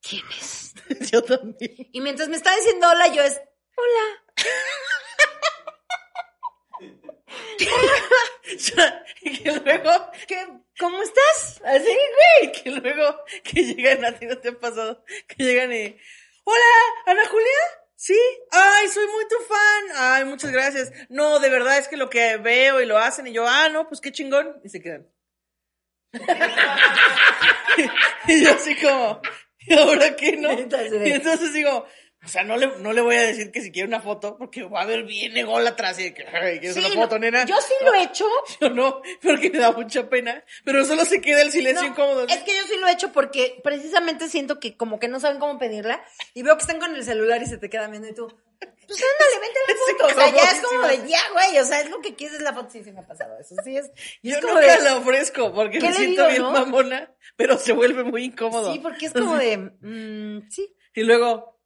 ¿Quién es? [laughs] Yo también. Y mientras me está diciendo hola, yo es. Hola. [laughs] que luego, ¿Qué? ¿Cómo estás? Así, güey. que luego, que llegan a ti, ¿no te ha pasado? Que llegan y, hola, Ana Julia. Sí, ay, soy muy tu fan. Ay, muchas gracias. No, de verdad es que lo que veo y lo hacen y yo, ah, no, pues qué chingón. Y se quedan. [laughs] y yo así como, ¿y ahora qué no? Entonces, Y entonces digo, o sea, no le, no le voy a decir que si quiere una foto, porque va a ver bien gol atrás y que, ay, ¿quieres Sí, una no, foto, nena? Yo sí lo he hecho. [laughs] Yo no, porque me da mucha pena, pero solo se queda el silencio No, incómodo. Es que yo sí lo he hecho porque precisamente siento que como que no saben cómo pedirla y veo que están con el celular y se te quedan viendo y tú, pues ándale, vente la [laughs] foto. O sea, ya es como de ya, güey, o sea, es lo que quieres es la foto. Sí, sí me ha pasado eso. Sí es. Y Yo es como nunca de, la ofrezco porque ¿Qué me siento digo, bien mamona, pero se vuelve muy incómodo. Sí, porque es como de, mm, sí. Y luego,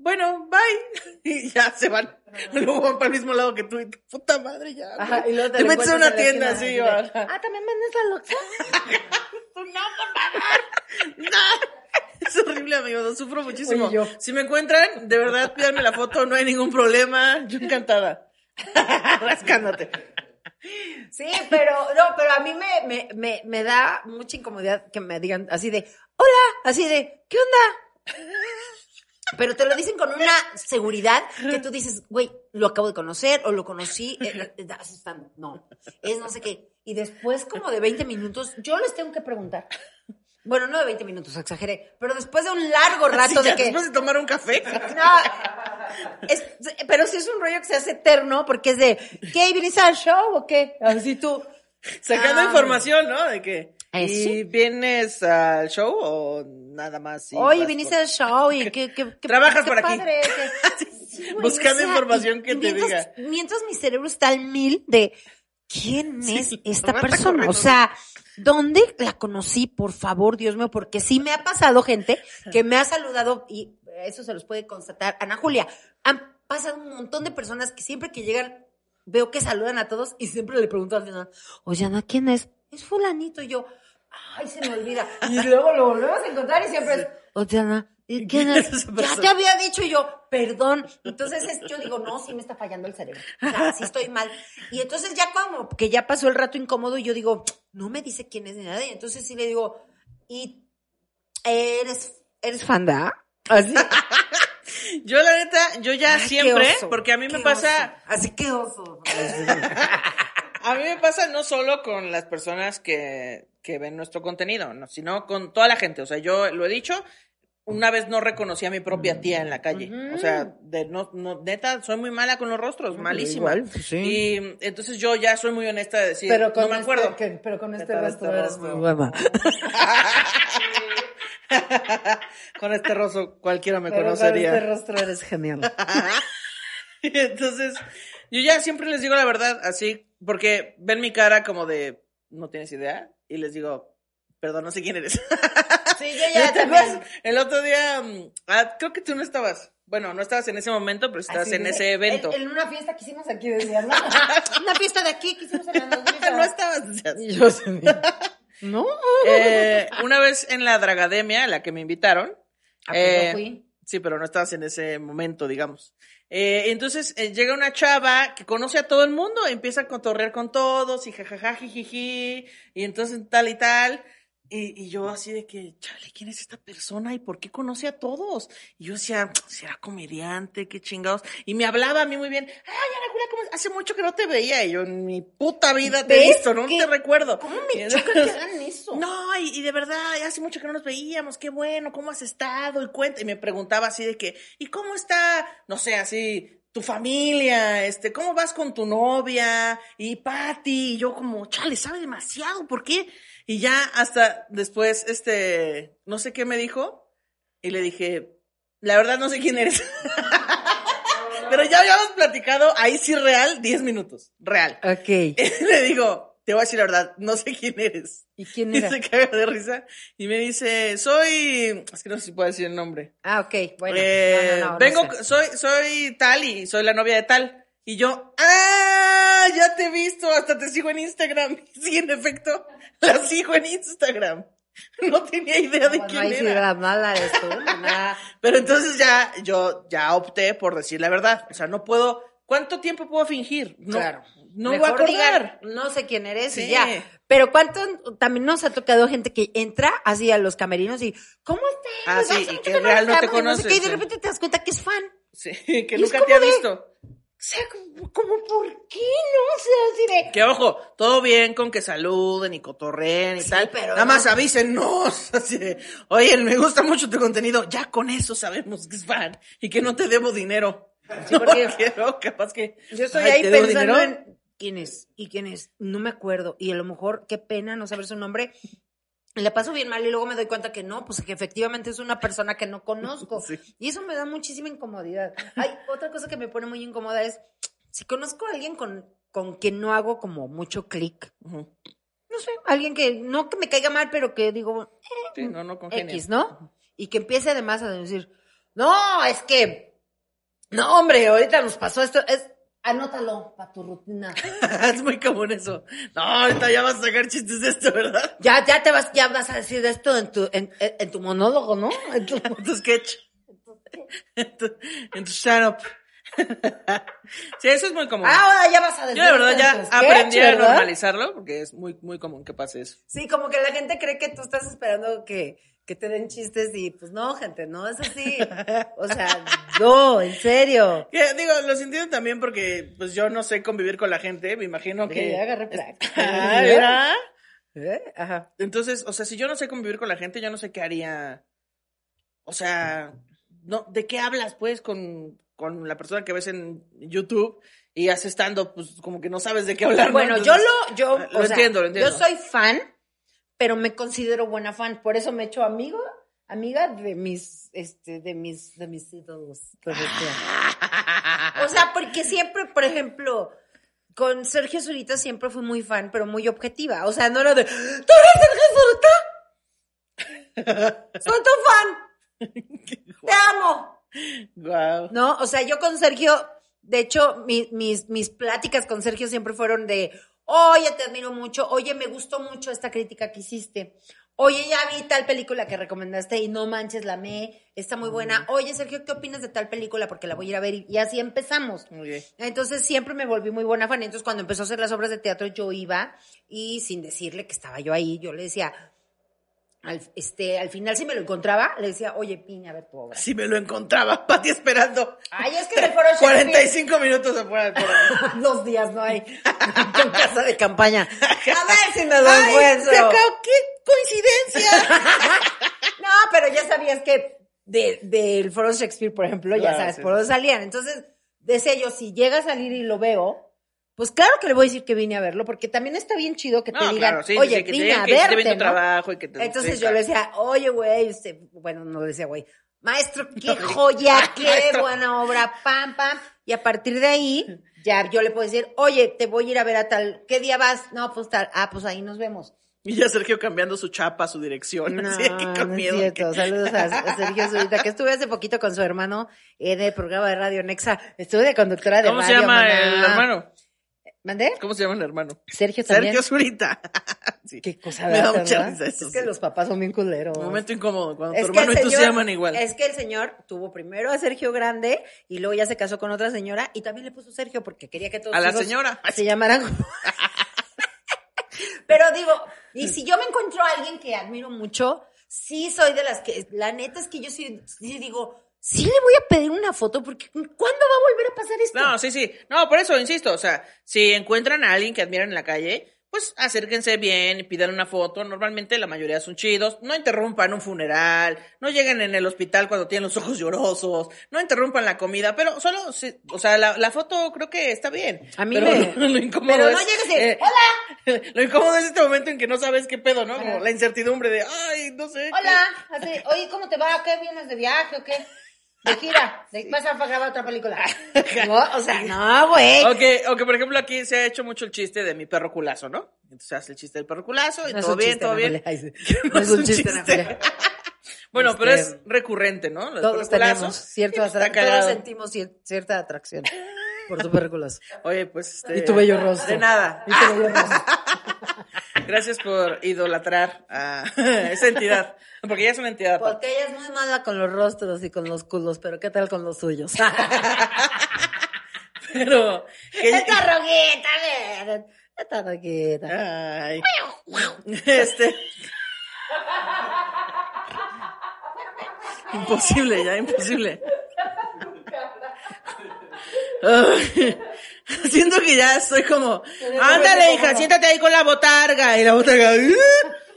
bueno, bye. [laughs] Y ya se van. Luego van para el mismo lado que tú y tu puta madre ya. Ajá, y luego te, te metes a una tienda así. Ah, también vendes la loxa. [laughs] No, por favor. [laughs] No. Es horrible, amigos. Lo sufro muchísimo. Oye, yo. Si me encuentran, de verdad, pídanme la foto. No hay ningún problema. Yo encantada. Rascándote. Sí, pero no, pero a mí me, me, me, me da mucha incomodidad que me digan así de, hola, así de, ¿qué onda? Pero te lo dicen con una seguridad que tú dices, güey, lo acabo de conocer o lo conocí, eh, eh. No, es no sé qué. Y después como de 20 minutos, yo les tengo que preguntar. Bueno, no de 20 minutos, exageré, pero después de un largo rato Sí, de que... Después de tomar un café. No, es- pero sí es un rollo que se hace eterno porque es de, ¿qué? ¿Viniste al show o qué? Así tú. Sacando Ah. información, ¿no? De que. ¿Y sí. vienes al show o nada más? y Oye, vas viniste por- al show y qué, qué, qué- Trabajas por aquí. padre, [laughs] Sí, Buscando información que te diga. Mientras mi cerebro está al mil de quién [laughs] Sí, es esta persona. corriendo. O sea, ¿dónde la conocí? Por favor, Dios mío, porque sí me ha pasado gente [laughs] que me ha saludado y eso se los puede constatar. Ana Julia, han pasado un montón de personas que siempre que llegan veo que saludan a todos y siempre le pregunto al final, oye Ana, ¿quién es? Es fulanito y yo, ay, se me olvida. Y luego lo volvemos a encontrar y siempre es, oye Ana, ¿y ¿quién es? Ya te había dicho y yo, perdón. Entonces es- yo digo, no, sí me está fallando el cerebro. O sea, sí estoy mal. Y entonces ya como que ya pasó el rato incómodo y yo digo, no me dice quién es ni nada. Y entonces sí le digo, ¿y eres, eres fan de? A? Así. [laughs] Yo, la neta, yo ya Ay, siempre, oso, porque a mí me pasa, oso. Así que oso. [laughs] a mí me pasa no solo con las personas que, que ven nuestro contenido, no, sino con toda la gente. O sea, yo lo he dicho, una vez no reconocí a mi propia tía en la calle. O sea, de no, no, neta, soy muy mala con los rostros, malísima. igual, pues sí. Y entonces yo ya soy muy honesta de decir, Pero con no me este- acuerdo. que- pero con este rostro este eres muy [laughs] buena. con este rostro cualquiera me Pero con conocería. este rostro eres genial. [laughs] Y Entonces, yo ya siempre les digo la verdad, así, porque ven mi cara como de, no tienes idea, y les digo, perdón, no sé quién eres. [laughs] Sí, yo ya [laughs] ¿Te también. El otro día, mm, ah, creo que tú no estabas. Bueno, no estabas en ese momento, pero estabas Así en ese evento. En, en una fiesta que hicimos aquí, decía, [laughs] ¿no? una fiesta de aquí que hicimos en la no estabas. yo sí. ¿No? Eh, una vez en la Dragademia, a la que me invitaron. Ah, pues eh, no fui. Sí, pero no estabas en ese momento, digamos. Eh, entonces eh, llega una chava que conoce a todo el mundo, empieza a cotorrear con todos y jajaja, jijiji, y entonces tal y tal. Y, y yo así de que, chale, ¿quién es esta persona y por qué conoce a todos? Y yo decía, si era comediante, qué chingados. Y me hablaba a mí muy bien, ay, Ana Julia, ¿cómo es? hace mucho que no te veía. Y yo en mi puta vida te he visto, no ¿Qué? te recuerdo. ¿Cómo me choca que hagan eso? no, y, y de verdad, hace mucho que no nos veíamos, qué bueno, ¿cómo has estado? Y cuenta, y me preguntaba así de que, ¿y cómo está, no sé, así, tu familia, este, cómo vas con tu novia? Y Patty, y yo como, chale, sabe demasiado, ¿por qué? Y ya hasta después, este, no sé qué me dijo, y le dije, la verdad no sé quién eres. [laughs] Pero ya habíamos platicado, ahí sí real, 10 minutos, real. Ok. [laughs] le digo, te voy a decir la verdad, no sé quién eres. ¿Y quién [laughs] Y era? se caga de risa y me dice, soy, es que no sé si puedo decir el nombre. Ah, ok. Bueno. Eh, no, no, no, no vengo, sé. soy, soy tal y soy la novia de tal. Y yo, ah, ya te he visto, hasta te sigo en Instagram. [laughs] Sí, en efecto, la sigo en Instagram. No tenía idea de quién era. la mala eres tú. Nada. [laughs] Pero entonces ya, yo ya opté por decir la verdad. O sea, no puedo, ¿cuánto tiempo puedo fingir? No, Claro. no me voy a Mejor digan, acordar. no sé quién eres Sí. y ya. Pero cuánto también nos ha tocado gente que entra así a los camerinos y ¿cómo estás? Ah, sí, y que real no te vemos", y sé qué, conoces, y de repente te das cuenta que es fan. Sí, [laughs] que Y nunca te ha de- visto. O sea, como, como, ¿por qué no? O sea, así de... Que ojo, todo bien con que saluden y cotorreen y Sí, tal. pero Nada más no. avísenos. [laughs] Así de, oye, me gusta mucho tu contenido. Ya con eso sabemos que es fan y que no te debo dinero. Sí, [laughs] no porque- quiero, capaz que. Yo estoy Ay, ahí ¿te debo pensando dinero? en quién es y quién es. No me acuerdo. Y a lo mejor, qué pena no saber su nombre. Y la paso bien mal y luego me doy cuenta que no, pues que efectivamente es una persona que no conozco. [laughs] Sí. Y eso me da muchísima incomodidad. Hay otra cosa que me pone muy incómoda es, si conozco a alguien con, con quien no hago como mucho clic, no sé, alguien que no que me caiga mal, pero que digo, Sí, no, no. X, ¿no? Y que empiece además a decir, no, es que, no, hombre, ahorita nos pasó esto, es, anótalo para tu rutina. [laughs] es muy común eso. No, ahorita ya vas a sacar chistes de esto, ¿verdad? Ya, ya te vas, ya vas a decir esto en tu, en, en- en tu monólogo, ¿no? [laughs] En tu- En tu sketch. En tu, en tu stand-up. sí, eso es muy común. Ahora ya vas a decir Yo de verdad ya sketch, aprendí a ¿verdad? normalizarlo porque es muy, muy común que pase eso. Sí, como que la gente cree que tú estás esperando que, que te den chistes y pues no, gente, no es así. [laughs] O sea, no, en serio. Que, digo, los entiendo también porque pues yo no sé convivir con la gente, me imagino Que que... agarré práctica. Ah, [laughs] [laughs] ¿verdad? ¿Eh? Ajá. Entonces, o sea, si yo no sé convivir con la gente, yo no sé qué haría. O sea, no, ¿de qué hablas, pues, con, con la persona que ves en YouTube y hace estando, pues, como que no sabes de qué hablar? ¿no? Bueno, Entonces, yo lo, yo, lo o sea, entiendo, lo entiendo. Yo soy fan, pero me considero buena fan. Por eso me he hecho amigo, amiga de mis, este, de mis, de mis ídolos. [laughs] O sea, porque siempre, por ejemplo, con Sergio Zurita siempre fui muy fan, pero muy objetiva. O sea, no era de, ¿tú eres Sergio Zurita? [laughs] Soy tu fan. [laughs] Te amo. Guau. ¿no? O sea, yo con Sergio, de hecho, mi- mis, mis pláticas con Sergio siempre fueron de, oye, te admiro mucho, oye, me gustó mucho esta crítica que hiciste, oye, ya vi tal película que recomendaste y no manches, la amé, está muy buena, oye, Sergio, ¿qué opinas de tal película? Porque la voy a ir a ver y, y así empezamos. Muy bien. Entonces siempre me volví muy buena fan. Entonces cuando empezó a hacer las obras de teatro yo iba y sin decirle que estaba yo ahí, yo le decía, al, este, al final si me lo encontraba, le decía, oye, piña, a ver tu obra. Si me lo encontraba, [laughs] Pati esperando. Ay, es que en el foro Shakespeare- 45 minutos afuera del foro. [laughs] Dos días no hay. [laughs] Con casa de campaña. A ver si me lo Ay, encuentro. ¡Qué coincidencia! No, pero ya sabías que de- del foro Shakespeare, por ejemplo, ya sabes sí. por dónde salían. Entonces, decía yo, si llega a salir y lo veo, pues claro que le voy a decir que vine a verlo, porque también está bien chido que te No, digan, claro, sí, sí, oye, sí, que te vine digan a que verte, tu ¿no? trabajo y que te- Entonces yo le decía, oye, güey, bueno, no le decía, güey, maestro, [laughs] qué joya, [laughs] qué Maestro. buena obra, pam, pam. Y a partir de ahí, ya yo le puedo decir, oye, te voy a ir a ver a tal, ¿qué día vas? No, pues tal, ah, pues ahí nos vemos. Y ya Sergio cambiando su chapa, su dirección. No, [laughs] así, que con no miedo. es cierto. que- Saludos a, a Sergio Zurita, que estuve hace poquito con su hermano en el programa de Radio Nexa. Estuve de conductora de ¿Cómo se llama maná. el hermano? ¿Mandé? ¿Cómo se llama el hermano? Sergio también. Sergio Zurita. [laughs] sí. Qué cosa Me da ¿verdad? mucha risa eso, Es que sí. los papás son bien culeros. Un momento incómodo, cuando Es tu hermano y tú se llaman igual. Es que el señor tuvo primero a Sergio Grande y luego ya se casó con otra señora y también le puso Sergio porque quería que todos A la señora. se llamaran como- [laughs] Pero digo, y si yo me encuentro a alguien que admiro mucho, sí soy de las que, la neta es que yo sí, sí digo, sí le voy a pedir una foto porque ¿cuándo va a volver a pasar esto? No, sí, sí. No, por eso insisto. O sea, si encuentran a alguien que admiran en la calle, pues acérquense bien y pidan una foto. Normalmente la mayoría son chidos. No interrumpan un funeral. No lleguen en el hospital cuando tienen los ojos llorosos. No interrumpan la comida. Pero solo, o sea, la, la foto creo que está bien. A mí pero me- lo, [laughs] lo incómodo pero no es, llegues y dices, ¡Hola! [laughs] Lo incómodo es este momento en que no sabes qué pedo, ¿no? Como la incertidumbre de, ay, no sé. Hola, así, oye, ¿cómo te va? ¿Qué vienes de viaje o qué? De gira, [laughs] de- vas a grabar otra película. [laughs] No, o sea, no, güey. O que, o que, por ejemplo, aquí se ha hecho mucho el chiste de mi perro culazo, ¿no? Entonces hace el chiste del perro culazo y No todo bien, chiste, todo bien. Ay, sí. [laughs] No No es un chiste, chiste. Bueno, pero Este, es recurrente, ¿no? Lo del Todos perro culazo. tenemos cierto todos sentimos cier- cierta atracción por tu perculazo. Oye, pues este. Y tu bello rostro. De nada. Y tu bello rostro. Gracias por idolatrar a [laughs] esa entidad. Porque ya es una entidad. Porque ella es muy mala con los rostros y con los culos, pero ¿qué tal con los suyos? [laughs] Pero. que- Esta roguita. Esta roguita. Ay. Este. Imposible, ya, imposible. [laughs] Siento que ya estoy como, ándale, hija, siéntate ahí con la botarga. Y la botarga, "¿Eh?".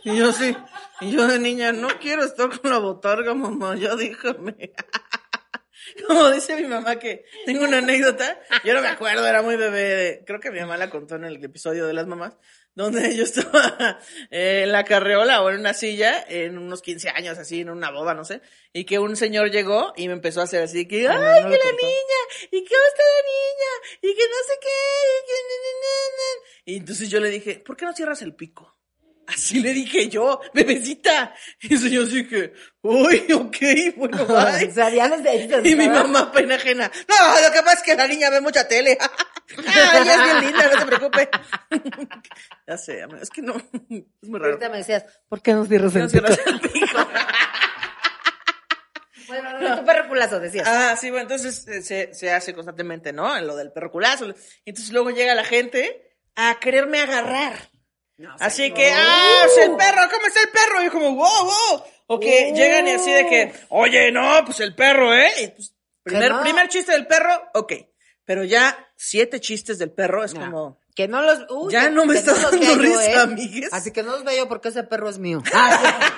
y yo sí. Y yo de niña, no quiero estar con la botarga, mamá, ya déjame. [laughs] Como dice mi mamá que tengo una anécdota, yo no me acuerdo, era muy bebé, creo que mi mamá la contó en el episodio de las mamás, donde [laughs] yo estaba eh, en la carreola o en una silla, en unos 15 años, así, en una boda, no sé, y que un señor llegó y me empezó a hacer así, que, no, ay, no que la contó. niña, y que está la niña, y que no sé qué, y que... na, na, na, na". Y entonces yo le dije, ¿por qué no cierras el pico? [laughs] Así le dije yo, bebecita. [laughs] Y el señor así que, uy, ok, bueno, O bye. sea, ya Y mi mamá pena ajena. No, lo que pasa es que la niña ve mucha tele. Ah, ella es bien linda, no se preocupe. Ya sé, es que no, [laughs] es muy raro. Ahorita me decías, ¿por qué no cierras No el pico? Bueno, no, tu perro culazo, decías. Ah, sí, bueno, entonces eh, se, se hace constantemente, ¿no? En lo del perro culazo. Entonces luego llega la gente a quererme agarrar. Así que, ah, es el perro, ¿cómo está el perro? Y yo como, wow, wow. O que Uh. llegan y así de que, oye, no, pues el perro, ¿eh? Y pues, primer, no? primer chiste del perro, ok. Pero ya siete chistes del perro es No. como, Que no los. uy, Ya no me que está los dando risa, ¿eh? amigues. Así que no los veo porque ese perro es mío. Ah, sí.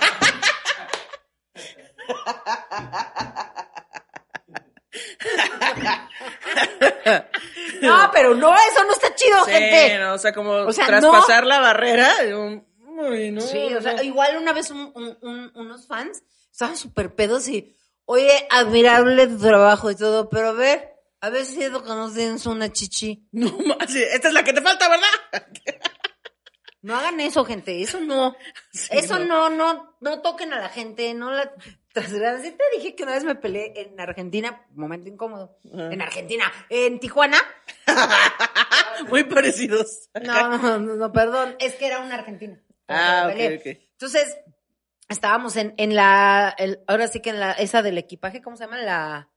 no, pero no, eso no está chido, sí, gente. no, o sea, como O sea, traspasar la barrera. un- uy, no, Sí, o sea, igual una vez un- un- un- unos fans estaban súper pedos y, oye, admirable tu trabajo y todo, pero a ver, a ver si es una chichi. No más, esta es la que te falta, ¿verdad? No hagan eso, gente, eso no. Sí, eso no. no, no, toquen a la gente, no la. Sí te dije que una vez me peleé en Argentina, momento incómodo. En Argentina, en Tijuana. [laughs] Muy parecidos. No, no, no, perdón, es que era una argentina. Ah, ok, ok. Entonces, estábamos en, en la, el- ahora sí que en la, esa del equipaje, ¿cómo se llama? La,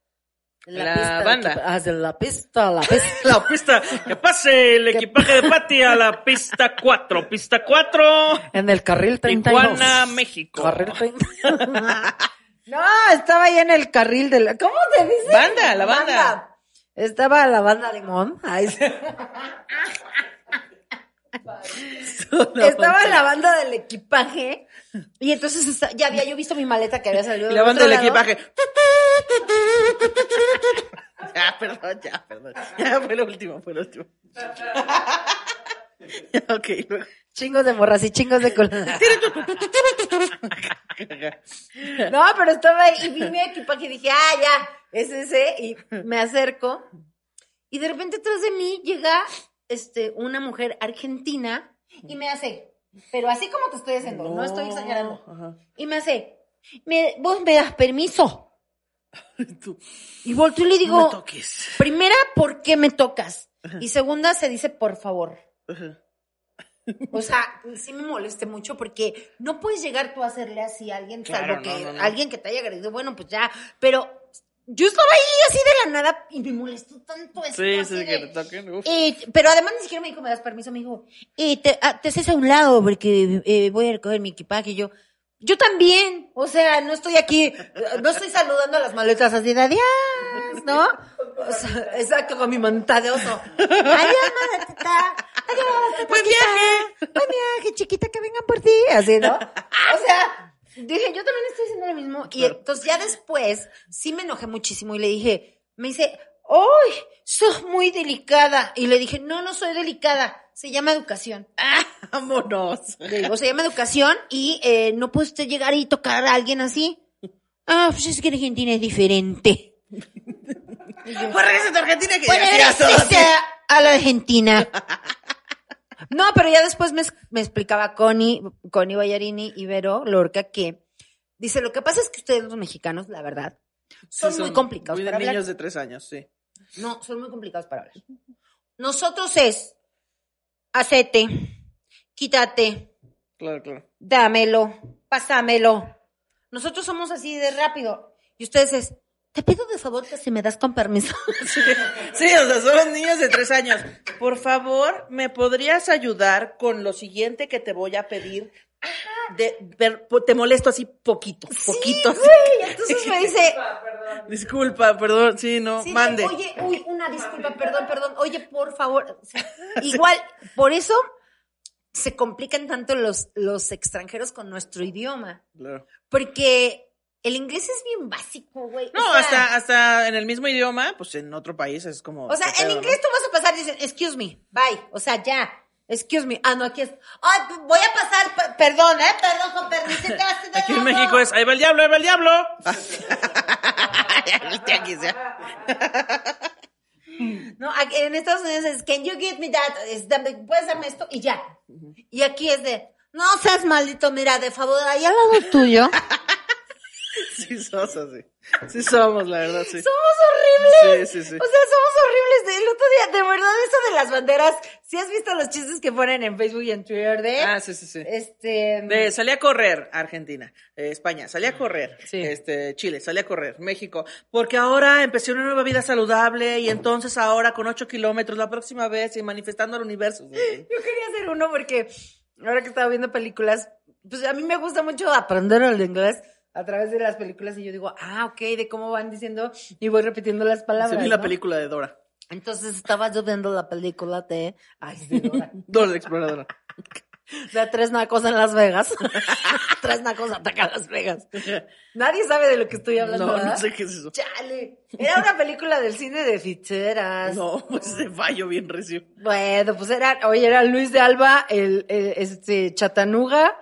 La banda. equipa- Ah, de la pista, la pista. [laughs] La pista, que pase el equipaje de Pati a la pista 4. Pista 4, En el carril 32. Tijuana, México. Carril 32. [laughs] no, estaba ahí en el carril de la, ¿cómo te dice? Banda, la banda. Estaba la banda Limón. Ay, sí. Estaba la banda del equipaje. Y entonces ya había yo visto mi maleta que había salido. Y la banda del lado. equipaje. Ya, perdón, ya, perdón. Ya fue lo último, fue lo último. ok, luego. Chingos de morras y chingos de cola. [laughs] No, pero estaba ahí y vi mi equipaje y dije, ah, ya, es ese. Y me acerco. Y de repente atrás de mí llega este, una mujer argentina y me hace, pero así como te estoy haciendo, no, estoy exagerando. Ajá. Y me hace, me, vos me das permiso. [laughs] Y volteo y le no me digo, toques. primera, ¿por qué me tocas? Y segunda, se dice, por favor. Ajá. O sea, sí me molesté mucho porque no puedes llegar tú a hacerle así a alguien, Claro, salvo no, que no, no. alguien que te haya agredido, bueno, pues ya, pero yo estaba ahí así de la nada y me molestó tanto eso. Sí, sí, que de- te toquen. uf. y- pero además ni siquiera me dijo, me das permiso, me dijo, y te, ah, te haces a un lado porque eh, voy a recoger mi equipaje y yo, yo también, o sea, no estoy aquí, no estoy saludando a las maletas así de adiós, ¿no? O sea, exacto, con mi manta de oso. Adiós, maletita. Adiós, ¡Buen viaje! Buen viaje, chiquita, que vengan por ti. Así, ¿no? O sea, dije, yo también estoy haciendo lo mismo. Y entonces ya después, sí me enojé muchísimo y le dije, me dice, ¡ay! Sos muy delicada. Y le dije, no, no soy delicada. Se llama educación. [laughs] Vámonos. Le digo, se llama educación y eh, no puede usted llegar y tocar a alguien así. Ah, pues es que Argentina es diferente. Pues regresa a Argentina que Bueno, ya regrese así. a, a la Argentina. [laughs] No, pero ya después me, me explicaba Connie, Connie Ballarini y Vero Lorca que dice, lo que pasa es que ustedes los mexicanos, la verdad, son, Sí, muy complicados muy para hablar. niños de tres años, sí. No, son muy complicados para hablar. Nosotros es, hacete, quítate, Claro, claro. dámelo, pásamelo. Nosotros somos así de rápido. Y ustedes es, te pido de favor que si me das con permiso. [laughs] Sí, o sea, son los niños de tres años. Por favor, ¿me podrías ayudar con lo siguiente que te voy a pedir? De, ver- te molesto así poquito. Güey, entonces me [laughs] dice, Disculpa, perdón, sí, no, Sí, de, mande. Oye, uy, una disculpa, perdón, perdón. Oye, por favor. Igual, por eso se complican tanto los, los extranjeros con nuestro idioma. Claro. Porque el inglés es bien básico, güey. No, O sea, hasta, hasta en el mismo idioma, pues en otro país es como. O sea, en inglés tú vas a pasar y dicen, excuse me, bye. O sea, ya. Excuse me. Ah, no, aquí es. Ay, voy a pasar, pe- perdón, ¿eh? Perdón, con permiso. te vas- te Aquí en México es, ahí va el diablo, ahí va el diablo. Viste, [laughs] aquí sea. [laughs] No, aquí en Estados Unidos es, can you give me that? Es, ¿Puedes darme esto? Y ya. Y aquí es de, no seas maldito, mira, de favor, ahí al lado tuyo. [laughs] [laughs] Sí, somos así. Sí, somos, la verdad, sí. Somos horribles. Sí, sí, sí. O sea, somos horribles. El otro día, de verdad, eso de las banderas, si has visto los chistes que ponen en Facebook y en Twitter de, Ah, sí, sí, sí. este, De, salí a correr, Argentina, eh, España, salí a correr, Sí. este, Chile, salí a correr, México, porque ahora empecé una nueva vida saludable y entonces ahora con ocho kilómetros la próxima vez y manifestando al universo. [laughs] Yo quería hacer uno porque ahora que estaba viendo películas, pues a mí me gusta mucho aprender el inglés a través de las películas y yo digo, ah, ok, de cómo van diciendo y voy repitiendo las Se palabras. vi la ¿no? película de Dora, Entonces estaba yo viendo la película de, ay, sí, Dora. [laughs] Dora la exploradora. [laughs] de tres nacos en Las Vegas. [laughs] tres nacos atacan Las Vegas. Nadie sabe de lo que estoy hablando. No, ¿verdad? no sé qué es eso. Chale. Era una película del cine de ficheras. No, pues ese fallo bien recio. Bueno, pues era, oye, era Luis de Alba, el, el- este Chatanuga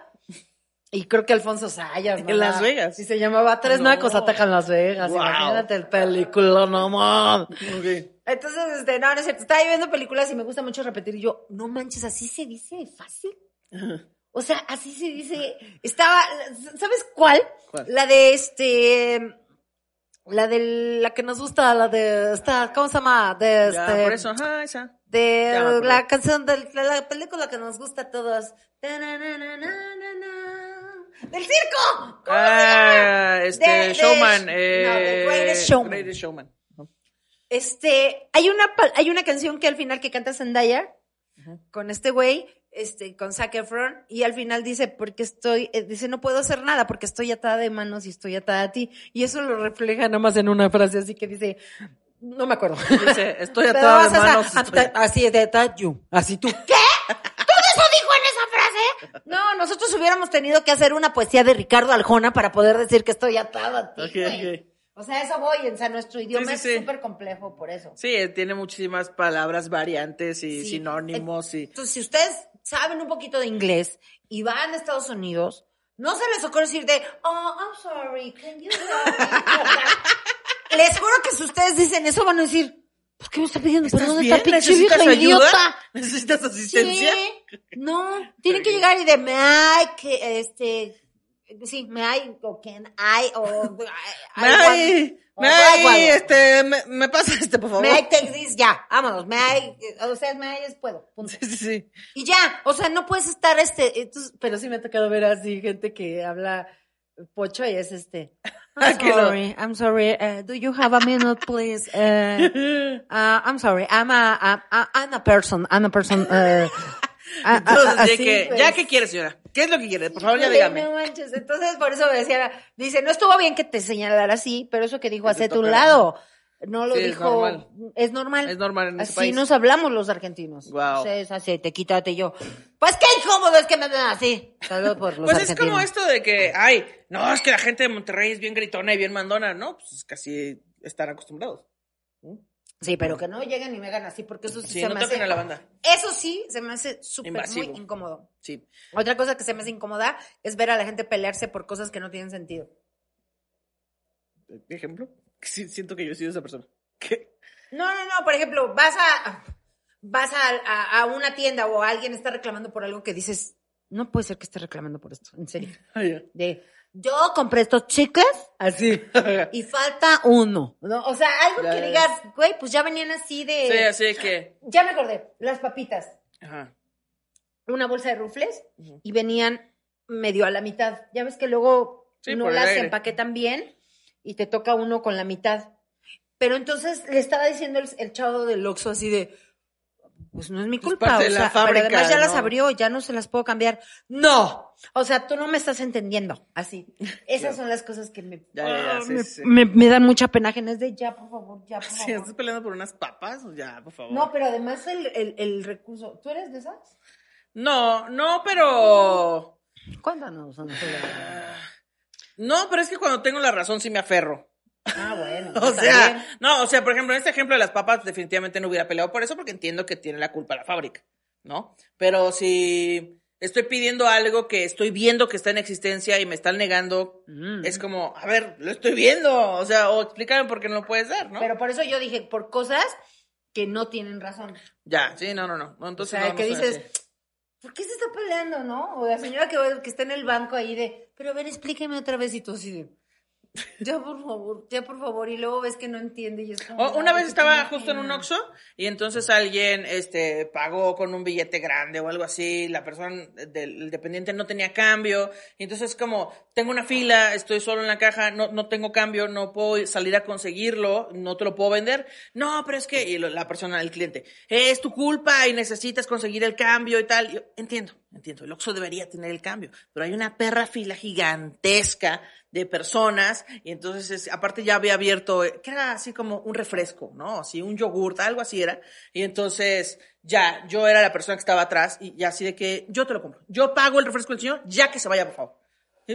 y creo que Alfonso Sayas, ¿no? En Las Vegas. Y se llamaba Tres No. Nacos Atacan Las Vegas. Wow. Imagínate el película, no mames. Ok. Entonces, este, no, no es cierto. Estaba yo viendo películas y me gusta mucho repetir. Y yo, no manches, así se dice fácil. O sea, así se dice. Estaba, ¿sabes cuál? ¿Cuál? La de este. La de la que nos gusta, la de esta, ¿cómo se llama? De Ya, este. por eso, ajá, esa. De Ya la canción de la, la película que nos gusta a todos. ¡Del circo! ¿Cómo se llama? Ah, este, De- de- Showman. no, eh, Greatest Showman. Greatest Showman. Este, hay una, hay una canción que al final que canta Zendaya con este güey, este, con Zac Efron, y al final dice, porque estoy, eh, dice, no puedo hacer nada porque estoy atada de manos y estoy atada a ti. Y eso lo refleja nomás en una frase así que dice, no me acuerdo. Dice, estoy [laughs] atada de manos. a- estoy- Así de you. Así [laughs] tú. ¿Qué? ¿Todo eso dijo en esa frase? No, nosotros hubiéramos tenido que hacer una poesía de Ricardo Aljona para poder decir que estoy atada a ti. Ok, güey. ok. O sea, eso voy, o sea, nuestro idioma Sí, sí, sí. es súper complejo por eso. Sí, eh, tiene muchísimas palabras, variantes y Sí. sinónimos y... Entonces, si ustedes saben un poquito de inglés y van a Estados Unidos, no se les ocurre decir de, oh, I'm sorry, can you help me?" [laughs] Les juro que si ustedes dicen eso van a decir, ¿por qué me está pidiendo ¿Estás perdón esta pinche ¿Necesitas vieja ayuda? idiota? ¿Necesitas asistencia? Sí, no, tienen que llegar y de me hay que este sí, me hay o can I [laughs] o Me hay, me hay, este, me, me pasa este, por favor. me hay take this ya, vámonos, me hay, o sea, me hay es puedo, punto. Sí, sí, sí. Y ya, o sea, no puedes estar este, entonces, pero sí me ha tocado ver así gente que habla pocho y es este. I'm [laughs] Que sorry, I'm sorry. Uh, do you have a minute, please? Uh, uh, [laughs] I'm sorry, I'm a, I'm, I'm a person, I'm a person. [laughs] A- a- Entonces, así, ya que, pues. ¿ya qué quiere, señora? ¿Qué es lo que quiere? Por favor, ya dígame. No manches. Entonces, por eso me decía, dice, no estuvo bien que te señalara así, pero eso que dijo Que hace te tu tocara. lado. No lo Sí, es dijo. normal. Es normal. Es normal en ese Así país. nos hablamos los argentinos. Sea, es así, te quítate yo. Pues qué incómodo es que me hablen así. Saludos por los Pues es como esto de que, ay, no, es que la gente de Monterrey es bien gritona y bien mandona, ¿no? Pues casi están acostumbrados. Sí, pero que no lleguen y me hagan así, porque eso sí, Sí, se no me hace. a la banda. Eso sí, se me hace súper muy incómodo. Sí. Otra cosa que se me hace incómoda es ver a la gente pelearse por cosas que no tienen sentido. ¿Ejemplo? Siento que yo he sido esa persona. [laughs] ¿Qué? No, no, no, por ejemplo, vas a vas a, a- a una tienda o alguien está reclamando por algo que dices, no puede ser que esté reclamando por esto, en serio. [laughs] Ah. De, yo compré estos chicles así [laughs] y falta uno, ¿no? O sea, algo Ya, que ya. digas, güey, pues ya venían así de... Sí, así que. [gasps] Ya me acordé, las papitas, Ajá. una bolsa de rufles y venían medio a la mitad. Ya ves que luego Sí, no las aire. empaquetan bien y te toca uno con la mitad. Pero entonces le estaba diciendo el, el chavo del Oxxo así de, pues no es mi Pues culpa. parte o de la sea, pero además ya las abrió, ya no se las puedo cambiar. No. O sea, tú no me estás entendiendo. Así. [laughs] Esas son las cosas que me, Ya, ya, ya, ah, sí, me, sí. me- me dan mucha pena ajenas de ya, por favor, ya, por [laughs] Si favor. estás peleando por unas papas, ya, por favor. No, pero además el, el, el recurso. ¿Tú eres de esas? No, no, pero. Cuéntanos, [sighs] Julia. No, pero es que cuando tengo la razón sí me aferro. Ah, bueno. [laughs] O sea, bien. no, o sea, por ejemplo, en este ejemplo de las papas, definitivamente no hubiera peleado por eso porque entiendo que tiene la culpa la fábrica, ¿no? Pero si estoy pidiendo algo que estoy viendo que está en existencia y me están negando, Mm. es como, a ver, lo estoy viendo, o sea, o explícame por qué no lo puedes dar, ¿no? Pero por eso yo dije, por cosas que no tienen razón. Ya, sí, no, no, no. no, O Entonces, sea, no, que dices. ¿Por qué se está peleando, no? O la señora que, que está en el banco ahí de, pero a ver, explíqueme otra vez y tú así de, ya por favor, ya por favor, y luego ves que no entiende y es como... O- una "Ay, vez estaba justo en un ajena". Oxxo y entonces alguien este, pagó con un billete grande o algo así, la persona del el dependiente no tenía cambio, y entonces como, tengo una fila, estoy solo en la caja, no, no tengo cambio, no puedo salir a conseguirlo, no te lo puedo vender, no, pero es que, y la persona, el cliente, es tu culpa y necesitas conseguir el cambio y tal, Yo, entiendo, entiendo, el Oxxo debería tener el cambio, pero hay una perra fila gigantesca de personas y entonces es- aparte ya había abierto eh, que era así como un refresco no así un yogurt algo así era y entonces ya yo era la persona que estaba atrás y ya así de que yo te lo compro yo pago el refresco del señor ya que se vaya por favor.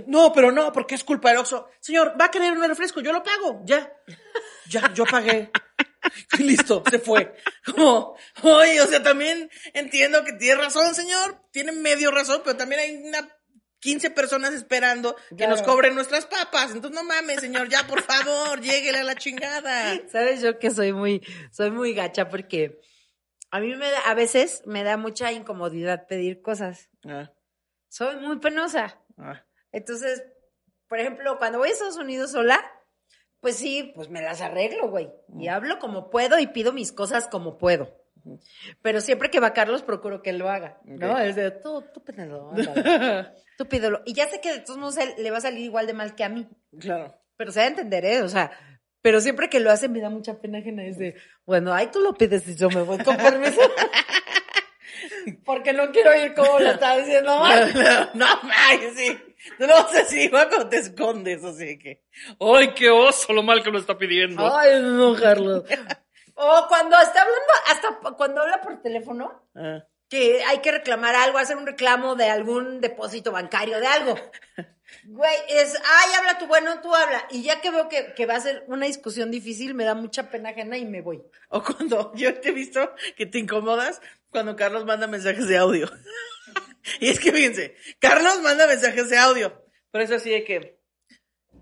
No pero no porque es culpa del Oxxo señor va a querer un refresco yo lo pago ya ya yo pagué. [laughs] Listo, se fue. Como, oye, o sea, también entiendo que tiene razón, señor. Tiene medio razón, pero también hay una 15 personas esperando que Claro. nos cobren nuestras papas. Entonces, no mames, señor, ya, por favor, [laughs] lléguele a la chingada. Sabes yo que soy muy, soy muy gacha porque a mí me da, a veces me da mucha incomodidad pedir cosas. Ah, Soy muy penosa. ah, Entonces, por ejemplo, cuando voy a Estados Unidos sola, pues sí, pues me las arreglo, güey. Y hablo como puedo y pido mis cosas como puedo. Pero siempre que va Carlos, procuro que él lo haga, ¿no? Es de, tú, tú pídelo, [laughs] tú pídelo. Y ya sé que de todos modos él le va a salir igual de mal que a mí. claro. Pero se va a entender, ¿eh? O sea, pero siempre que lo hace me da mucha pena ajena. Es de, bueno, ahí tú lo pides y yo me voy con permiso. [laughs] Porque no quiero oír cómo lo está diciendo mal. [laughs] No, ay, sí. Tú lo vas a decir igual cuando te escondes, así que. ¡Ay, qué oso lo mal que lo está pidiendo! Ay, no, Carlos. O cuando está hablando, hasta cuando habla por teléfono, Ah, que hay que reclamar algo, hacer un reclamo de algún depósito bancario, de algo. [laughs] Güey, es, ay, habla tú, bueno, tú habla. Y ya que veo que, que va a ser una discusión difícil, me da mucha pena ajena y me voy. O cuando [laughs] yo te he visto que te incomodas cuando Carlos manda mensajes de audio. [laughs] y es que fíjense, Carlos manda mensajes de audio. Pero es así de que,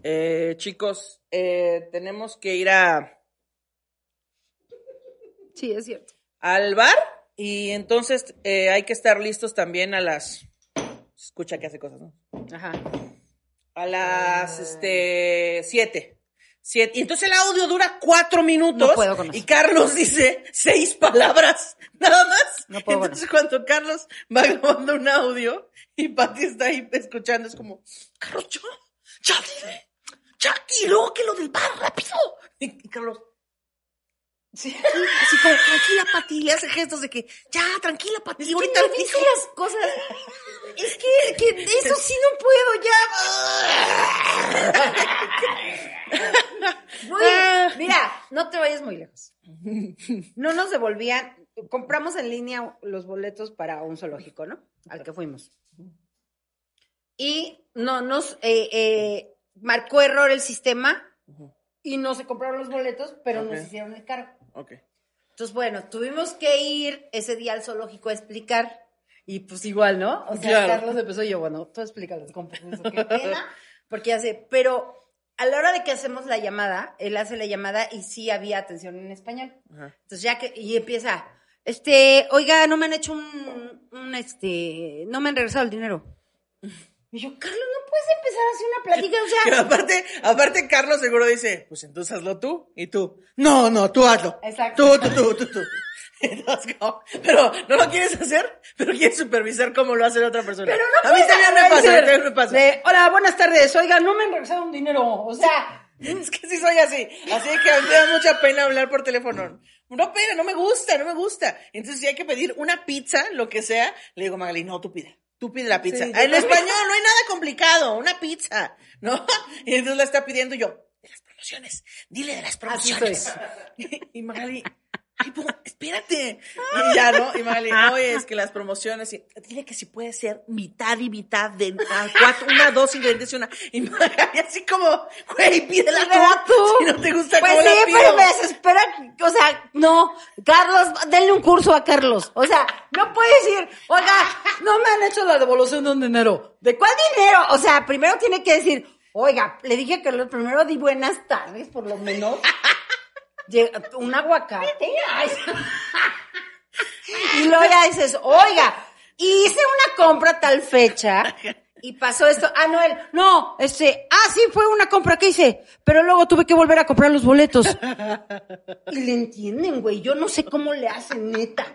eh, chicos, eh, tenemos que ir a, Sí, es cierto. al bar y entonces eh, hay que estar listos también a las... Escucha que hace cosas, ¿no? Ajá. A las, este, siete. Siete. Y entonces el audio dura cuatro minutos. No puedo con eso. Y Carlos dice seis palabras, [laughs] nada más. No puedo entonces cuando Carlos va grabando un audio y Pati está ahí escuchando, es como, Carlos, yo, ya dile, ya, y luego que lo del bar, rápido. Y, y Carlos, Sí. así como, tranquila, Pati, le hace gestos de que, ya, tranquila, Pati, Es que ahorita no le dice las cosas. Es que, que eso sí no puedo, ya. [laughs] Muy bien. Mira, no te vayas muy lejos. No nos devolvían, compramos en línea los boletos para un zoológico, ¿no? Al que fuimos. Y no nos eh, eh, marcó error el sistema y no se compraron los boletos, pero nos hicieron el cargo. Ok. Entonces, bueno, tuvimos que ir ese día al zoológico a explicar. Y pues igual, ¿no? O sea, Claro. Carlos empezó y yo, bueno, tú explícales con permiso, qué [laughs] pena. Porque hace, pero a la hora de que hacemos la llamada, él hace la llamada y sí había atención en español. Ajá. Entonces ya que, y empieza, este, oiga, no me han hecho un, un, este, no me han regresado el dinero. Y yo, Carlos, no puedes empezar así una plática, o sea, [laughs] aparte, aparte Carlos seguro dice, pues entonces hazlo tú y tú. No, no, tú hazlo. Exacto. Tú, tú, tú, tú, tú. [laughs] Entonces, pero no lo quieres hacer, pero quieres supervisar cómo lo hace la otra persona. Pero no a mí también me pasa, a también me pasa. de, Hola, buenas tardes. Oiga, no me han regresado un dinero. O sea, [laughs] Es que sí soy así. Así que a mí me da mucha pena hablar por teléfono. No pena, no me gusta, no me gusta. Entonces, si hay que pedir una pizza, lo que sea, le digo a Magali, no, tú pide. Tú pide la pizza. Sí, yo en español no hay nada complicado, una pizza, ¿no? [laughs] Y entonces la está pidiendo yo, de las promociones, dile de las promociones. [laughs] Y Magali, ay, po, espérate. Y ya, ¿no? Y Magali, oye, es que las promociones, y, dile que si puede ser mitad y mitad de ah, cuatro, una, dos ingredientes y una. Y Magali así como, güey, pídela tú. Si no te gusta Pues cómo sí, la pido. pero me desespera, o sea, no, Carlos, denle un curso a Carlos, o sea, no puede decir, oiga, no me han hecho la devolución de un dinero, ¿de cuál dinero? O sea, primero tiene que decir, oiga, le dije a Carlos, primero di buenas tardes, por lo menos, un aguacate, Ay. [laughs] y luego ya dices, oiga, hice una compra tal fecha, y pasó esto, ah, no, él, no, este, ah, sí, fue una compra que hice, pero luego tuve que volver a comprar los boletos. Y le entienden, güey, yo no sé cómo le hacen, neta.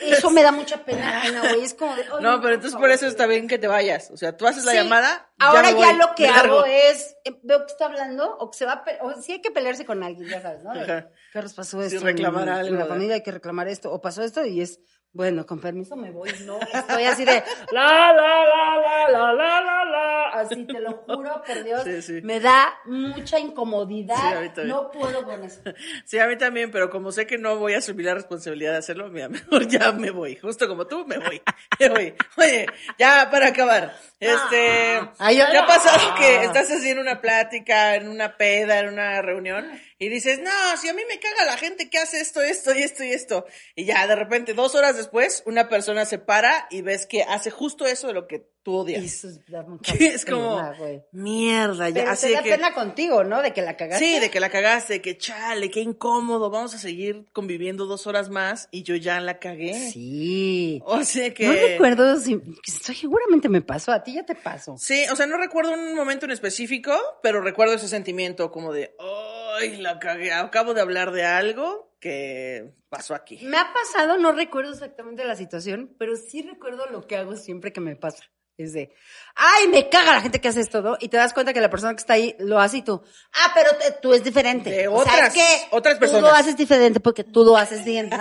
Eso me da mucha pena, güey, es como de, "Ay, No, pero entonces por eso está bien que te vayas. O sea, tú haces la Sí. llamada. Ahora ya, voy, lo que hago es, eh, veo que está hablando, o que se va a, pe- o si hay que pelearse con alguien, ya sabes, ¿no? De. Carlos pasó Sí, esto. reclamar en- algo, En la familia hay que reclamar esto, o pasó esto, y es, bueno, con permiso me voy, no, [laughs] estoy así de la, la, la, la, la, la, la, la así te lo juro, por Dios, Sí, sí. me da mucha incomodidad, Sí, a mí también. no puedo con eso. Sí, a mí también, pero como sé que no voy a asumir la responsabilidad de hacerlo, mira, [laughs] mejor ya me voy. Justo como tú, me voy. Me voy. Oye, ya para acabar. Este, Ay, ¿te ay, ha pasado que estás así en una plática, en una peda, en una reunión, y dices, no, si a mí me caga la gente que hace esto, esto y esto y esto. Y ya, de repente, dos horas después, una persona se para y ves que hace justo eso de lo que tú odias. Eso es, da [laughs] mucha Que es como, pena, mierda, ya, Pero así te da que... pena contigo, ¿no? De que la cagaste. Sí, de que la cagaste, que chale, qué incómodo, vamos a seguir conviviendo dos horas más y yo ya la cagué. Sí. O sea que... No recuerdo si, seguramente me pasó, a ti ya te pasó. Sí, o sea, no recuerdo un momento en específico, pero recuerdo ese sentimiento como de, ay, la cagué, acabo de hablar de algo que pasó aquí. Me ha pasado, no recuerdo exactamente la situación, pero sí recuerdo lo que hago siempre que me pasa. Es de, ay, me caga la gente que hace esto, ¿no? Y te das cuenta que la persona que está ahí lo hace y tú, ah, pero te- tú es diferente. De O sea, otras- es que otras Tú personas. lo haces diferente porque tú lo haces bien. [laughs]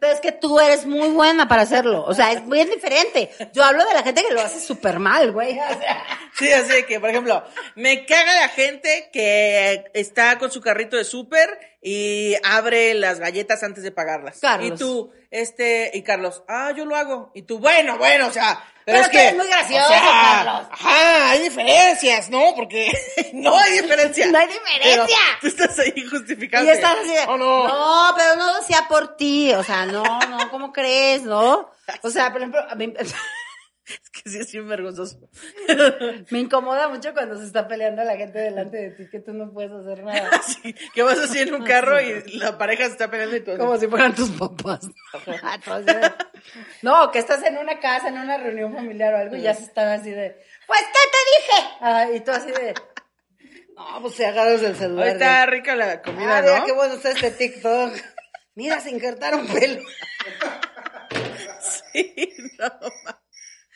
Pero es que tú eres muy buena para hacerlo. O sea, es muy diferente. Yo hablo de la gente que lo hace súper mal, güey. O sea, Sí, así que, por ejemplo, me caga la gente que está con su carrito de súper y abre las galletas antes de pagarlas. Carlos. Y tú, este, y Carlos, ah, yo lo hago. Y tú, bueno, bueno, o sea, pero, Pero es que. eres muy gracioso, o sea, Carlos. Ajá, hay diferencias, ¿no? Porque [laughs] no hay diferencia. No hay diferencia. Pero tú estás ahí justificando. Y estás así Oh, no. no, pero no sea por ti, o sea, no, no, ¿cómo crees, no? O sea, por ejemplo, a mí- [laughs] [laughs] Es que sí es bien vergonzoso. [laughs] me incomoda mucho cuando se está peleando la gente delante de ti, que tú no puedes hacer nada. [laughs] Así, que vas así en un carro y la pareja se está peleando y tú Como si fueran tus papás. Entonces, no, que estás en una casa, en una reunión familiar o algo, y ya se están así de, pues, ¿qué te dije? Ah, y tú así de, no, pues se agarras el celular. Hoy de, está rica la comida, ah, mira ¿no? qué bueno está este TikTok. Mira, se injertaron pelo. Sí, no.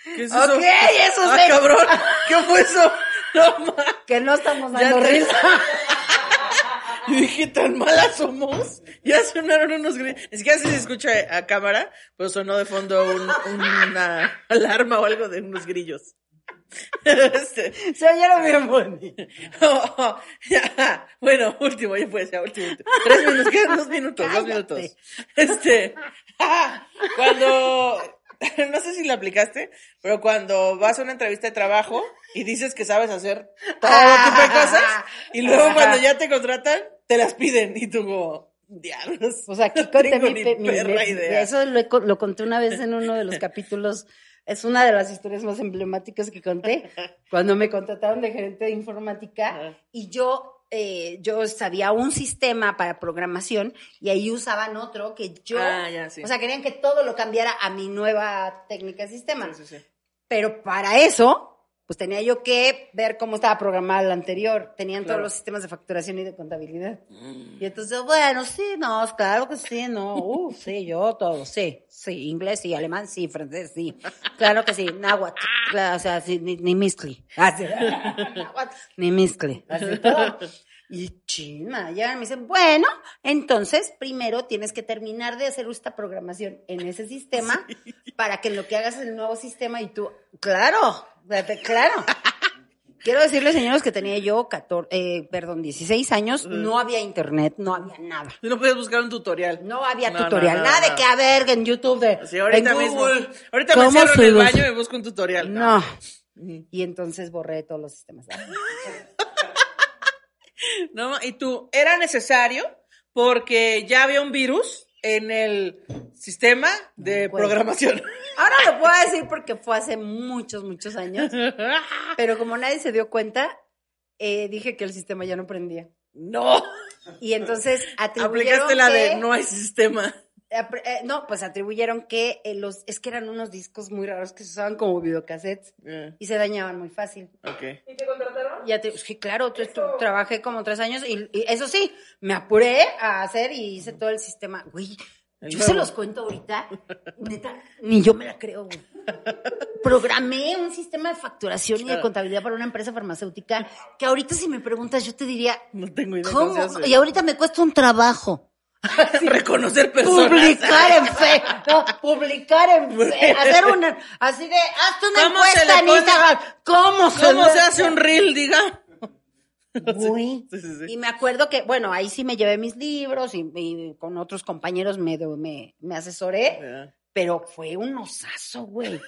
¿Qué es Ok, eso ah, cabrón, ¿qué fue eso? No, ma. Que no estamos dando te- risa. Y [laughs] dije, ¿tan malas somos? Ya sonaron unos. Ni siquiera sé si se escucha a cámara, pero sonó de fondo un- una alarma o algo de unos grillos. [laughs] Este, Se oyeron bien bonitos. [laughs] oh, oh. Bueno, último, ya puede ser, último. Tres minutos, quedan dos minutos, dos minutos. Este, cuando, [laughs] no sé si lo aplicaste, pero cuando vas a una entrevista de trabajo y dices que sabes hacer todo tipo de cosas, y luego cuando ya te contratan, te las piden, y tú como, diablos. O sea, aquí [laughs] no conté mi, perra mi- idea. Eso lo, conté una vez en uno de los capítulos. Es una de las historias más emblemáticas que conté. Cuando me contrataron de gerente de informática Ajá. y yo, eh, yo sabía un sistema para programación y ahí usaban otro que yo. Ah, ya, sí. O sea, querían que todo lo cambiara a mi nueva técnica de sistema. Sí, sí, sí. Pero para eso, pues tenía yo que ver cómo estaba programada la anterior. Tenían Claro. todos los sistemas de facturación y de contabilidad. Y entonces, bueno, sí, no, claro que sí, no, uh, sí, yo todo, sí, sí, inglés sí, alemán sí, francés sí, claro que sí, náhuatl, claro, o sea, sí, ni, ni miscli, así, [laughs] náhuatl, ni miscli, así todo. Y china, ya me dicen, bueno, entonces primero tienes que terminar de hacer esta programación en ese sistema [laughs] para que en lo que hagas el nuevo sistema y tú, claro, claro. [laughs] Quiero decirles, señores, que tenía yo 14, eh, perdón, 16 años, no había internet, no había nada. No puedes buscar un tutorial. No había No, tutorial, no, nada de que a ver en YouTube de Sí, ahorita en mismo. Google, Ahorita me ¿cómo encierro en el baño y busco un tutorial. No. Y entonces borré todos los sistemas. [laughs] [laughs] No, y tú, era necesario porque ya había un virus en el sistema de programación. Ahora lo puedo [laughs] decir porque fue hace muchos, muchos años. Pero como nadie se dio cuenta, eh, dije que el sistema ya no prendía. no. Y entonces [laughs] atribuyeron Aplicaste la que- de no hay sistema. Eh, no, pues atribuyeron que eh, los, es que eran unos discos muy raros que se usaban como videocassettes Eh, y se dañaban muy fácil. ok. Ya te, sí, claro, tu- trabajé como tres años y, y eso sí, me apuré a hacer y hice todo el sistema. Güey, yo nuevo. se los cuento ahorita, neta, ni yo me la creo, güey. Programé un sistema de facturación y de contabilidad para una empresa farmacéutica que ahorita si me preguntas yo te diría, No tengo idea cómo. Y ahorita me cuesta un trabajo. Reconocer personas. Publicar en fe, no, publicar en fe, hacer una, así de, hazte una ¿Cómo se encuesta en Instagram. ¿Cómo se, ¿Cómo se hace un reel, diga? Güey. [laughs] Sí, sí, sí. Y me acuerdo que, bueno, ahí sí me llevé mis libros y, y con otros compañeros me, me, me asesoré, pero fue un osazo, güey.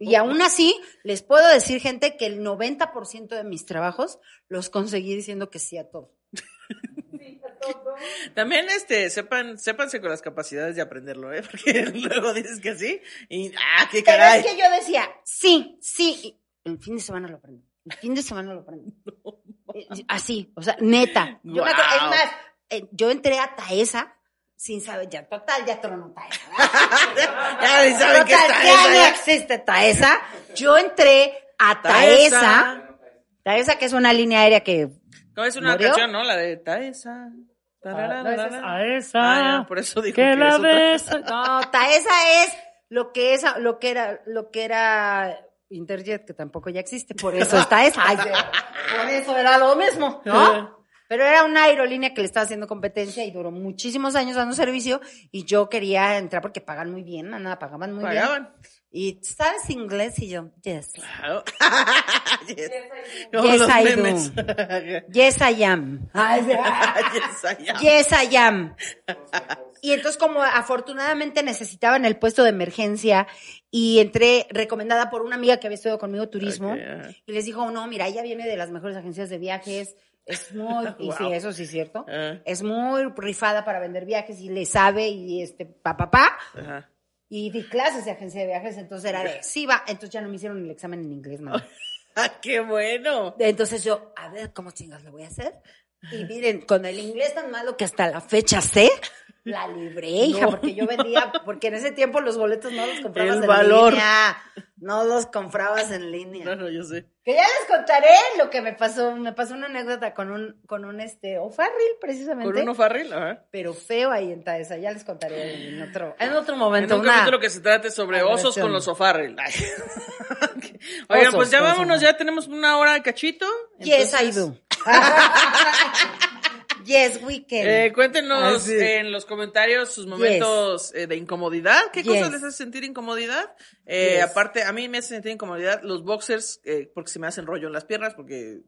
Y aún así, les puedo decir, gente, que el 90% de mis trabajos los conseguí diciendo que sí a todo. [laughs] También, este, sepan, sépanse con las capacidades de aprenderlo, ¿eh? [laughs] Porque luego dices que sí y, ah, qué Pero caray. es que yo decía, sí, sí. y El fin de semana lo aprendo. El fin de semana lo aprendo. [laughs] Eh, Así, o sea, neta. Yo me acuerdo- es más, eh, yo entré a Taesa sin saber, ya total, ya tronó Taesa. [laughs] ya ni saben qué Total, está ya no existe Taesa. Yo entré a Taesa. Taesa, que es una línea aérea que No, es una ¿Murió? canción, ¿no? La de Taesa. Tararara. A esa. Ah, por eso dijo que que la ves. [laughs] No, Taesa es lo que es lo que era lo que era Interjet que tampoco ya existe, por eso es Taesa. Ay, [laughs] por eso era lo mismo, ¿no? Pero era una aerolínea que le estaba haciendo competencia y duró muchísimos años dando servicio y yo quería entrar porque pagan muy bien, nada, pagaban muy bien. Pagaban. Y ¿sabes inglés? Y yo, yes. Claro. [laughs] yes. [laughs] Yes, I memes. [laughs] Yes, I am. Yes, I am. Yes, I am. Y entonces, como afortunadamente necesitaban el puesto de emergencia y entré recomendada por una amiga que había estudiado conmigo turismo y les dijo, no, mira, ella viene de las mejores agencias de viajes, es muy, y sí, eso sí es cierto, Ah. es muy rifada para vender viajes y le sabe y este, pa, pa, pa. Y di clases de agencia de viajes, entonces era de, sí va, entonces ya no me hicieron el examen en inglés, mamá. [laughs] Ah, qué bueno. Entonces yo, a ver, ¿cómo chingas lo voy a hacer? Y miren, con el inglés tan malo que hasta la fecha sé, la libré, hija, No. porque yo vendía, porque en ese tiempo los boletos no los comprabas El en valor. línea. No los comprabas en línea. No, no, yo sé. Que ya les contaré lo que me pasó. Me pasó una anécdota con un, con un este, O'Farrill, precisamente. Con uno farril, ajá. Pero feo ahí en Taesa. Ya les contaré en otro, en otro En momento. un una- capítulo que se trate sobre osos con los sofarril. Ay. [laughs] Oigan, Osos pues ya vámonos, ya tenemos una hora de cachito. Yes, I Entonces, do. [laughs] yes, we can. Eh, cuéntenos Así. en los comentarios sus momentos eh, de incomodidad. ¿Qué Yes. cosas les hace sentir incomodidad? Eh, Yes. Aparte, a mí me hace sentir incomodidad los boxers eh, porque se me hacen rollo en las piernas porque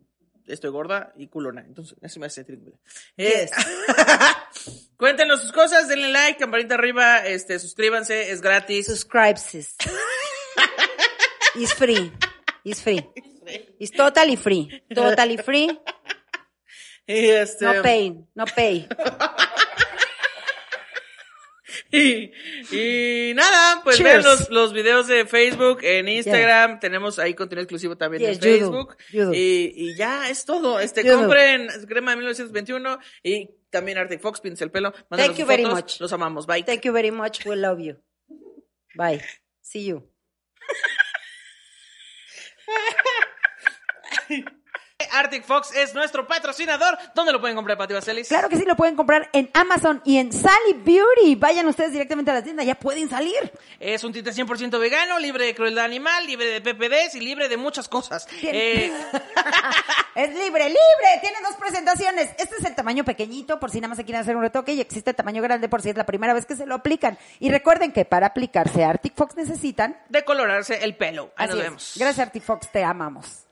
estoy gorda y culona. Entonces, eso me hace sentir incomodidad. Eh, [laughs] cuéntenos sus cosas, denle like, campanita arriba, este, suscríbanse, es gratis. Subscribe, sis. It's free. It's free. [laughs] It's totally free. Totally free. Y este, No pay. No pay. [laughs] Y, y nada, pues Cheers. vean los, los videos de Facebook, en Instagram, tenemos ahí contenido exclusivo también Yes, en you do, Facebook. you do. Y, y ya es todo. Este, You do. compren crema de 1921 y también Arctic Fox, pinta el pelo. Thank you sus very fotos. much. Los amamos. Bye. Thank you very much. We love you. Bye. See you. [laughs] Arctic Fox es nuestro patrocinador. ¿Dónde lo pueden comprar, Pati Vaselis? Claro que sí, lo pueden comprar en Amazon y en Sally Beauty. Vayan ustedes directamente a la tienda, ya pueden salir. Es un tinte 100% vegano, libre de crueldad animal, libre de PPDs y libre de muchas cosas. Eh, [laughs] Es libre, libre. Tiene dos presentaciones. Este es el tamaño pequeñito, por si nada más se quieren hacer un retoque, y existe el tamaño grande, por si es la primera vez que se lo aplican. Y recuerden que para aplicarse Arctic Fox necesitan. decolorarse el pelo. Ahí Así nos es. vemos. Gracias, Arctic Fox, te amamos.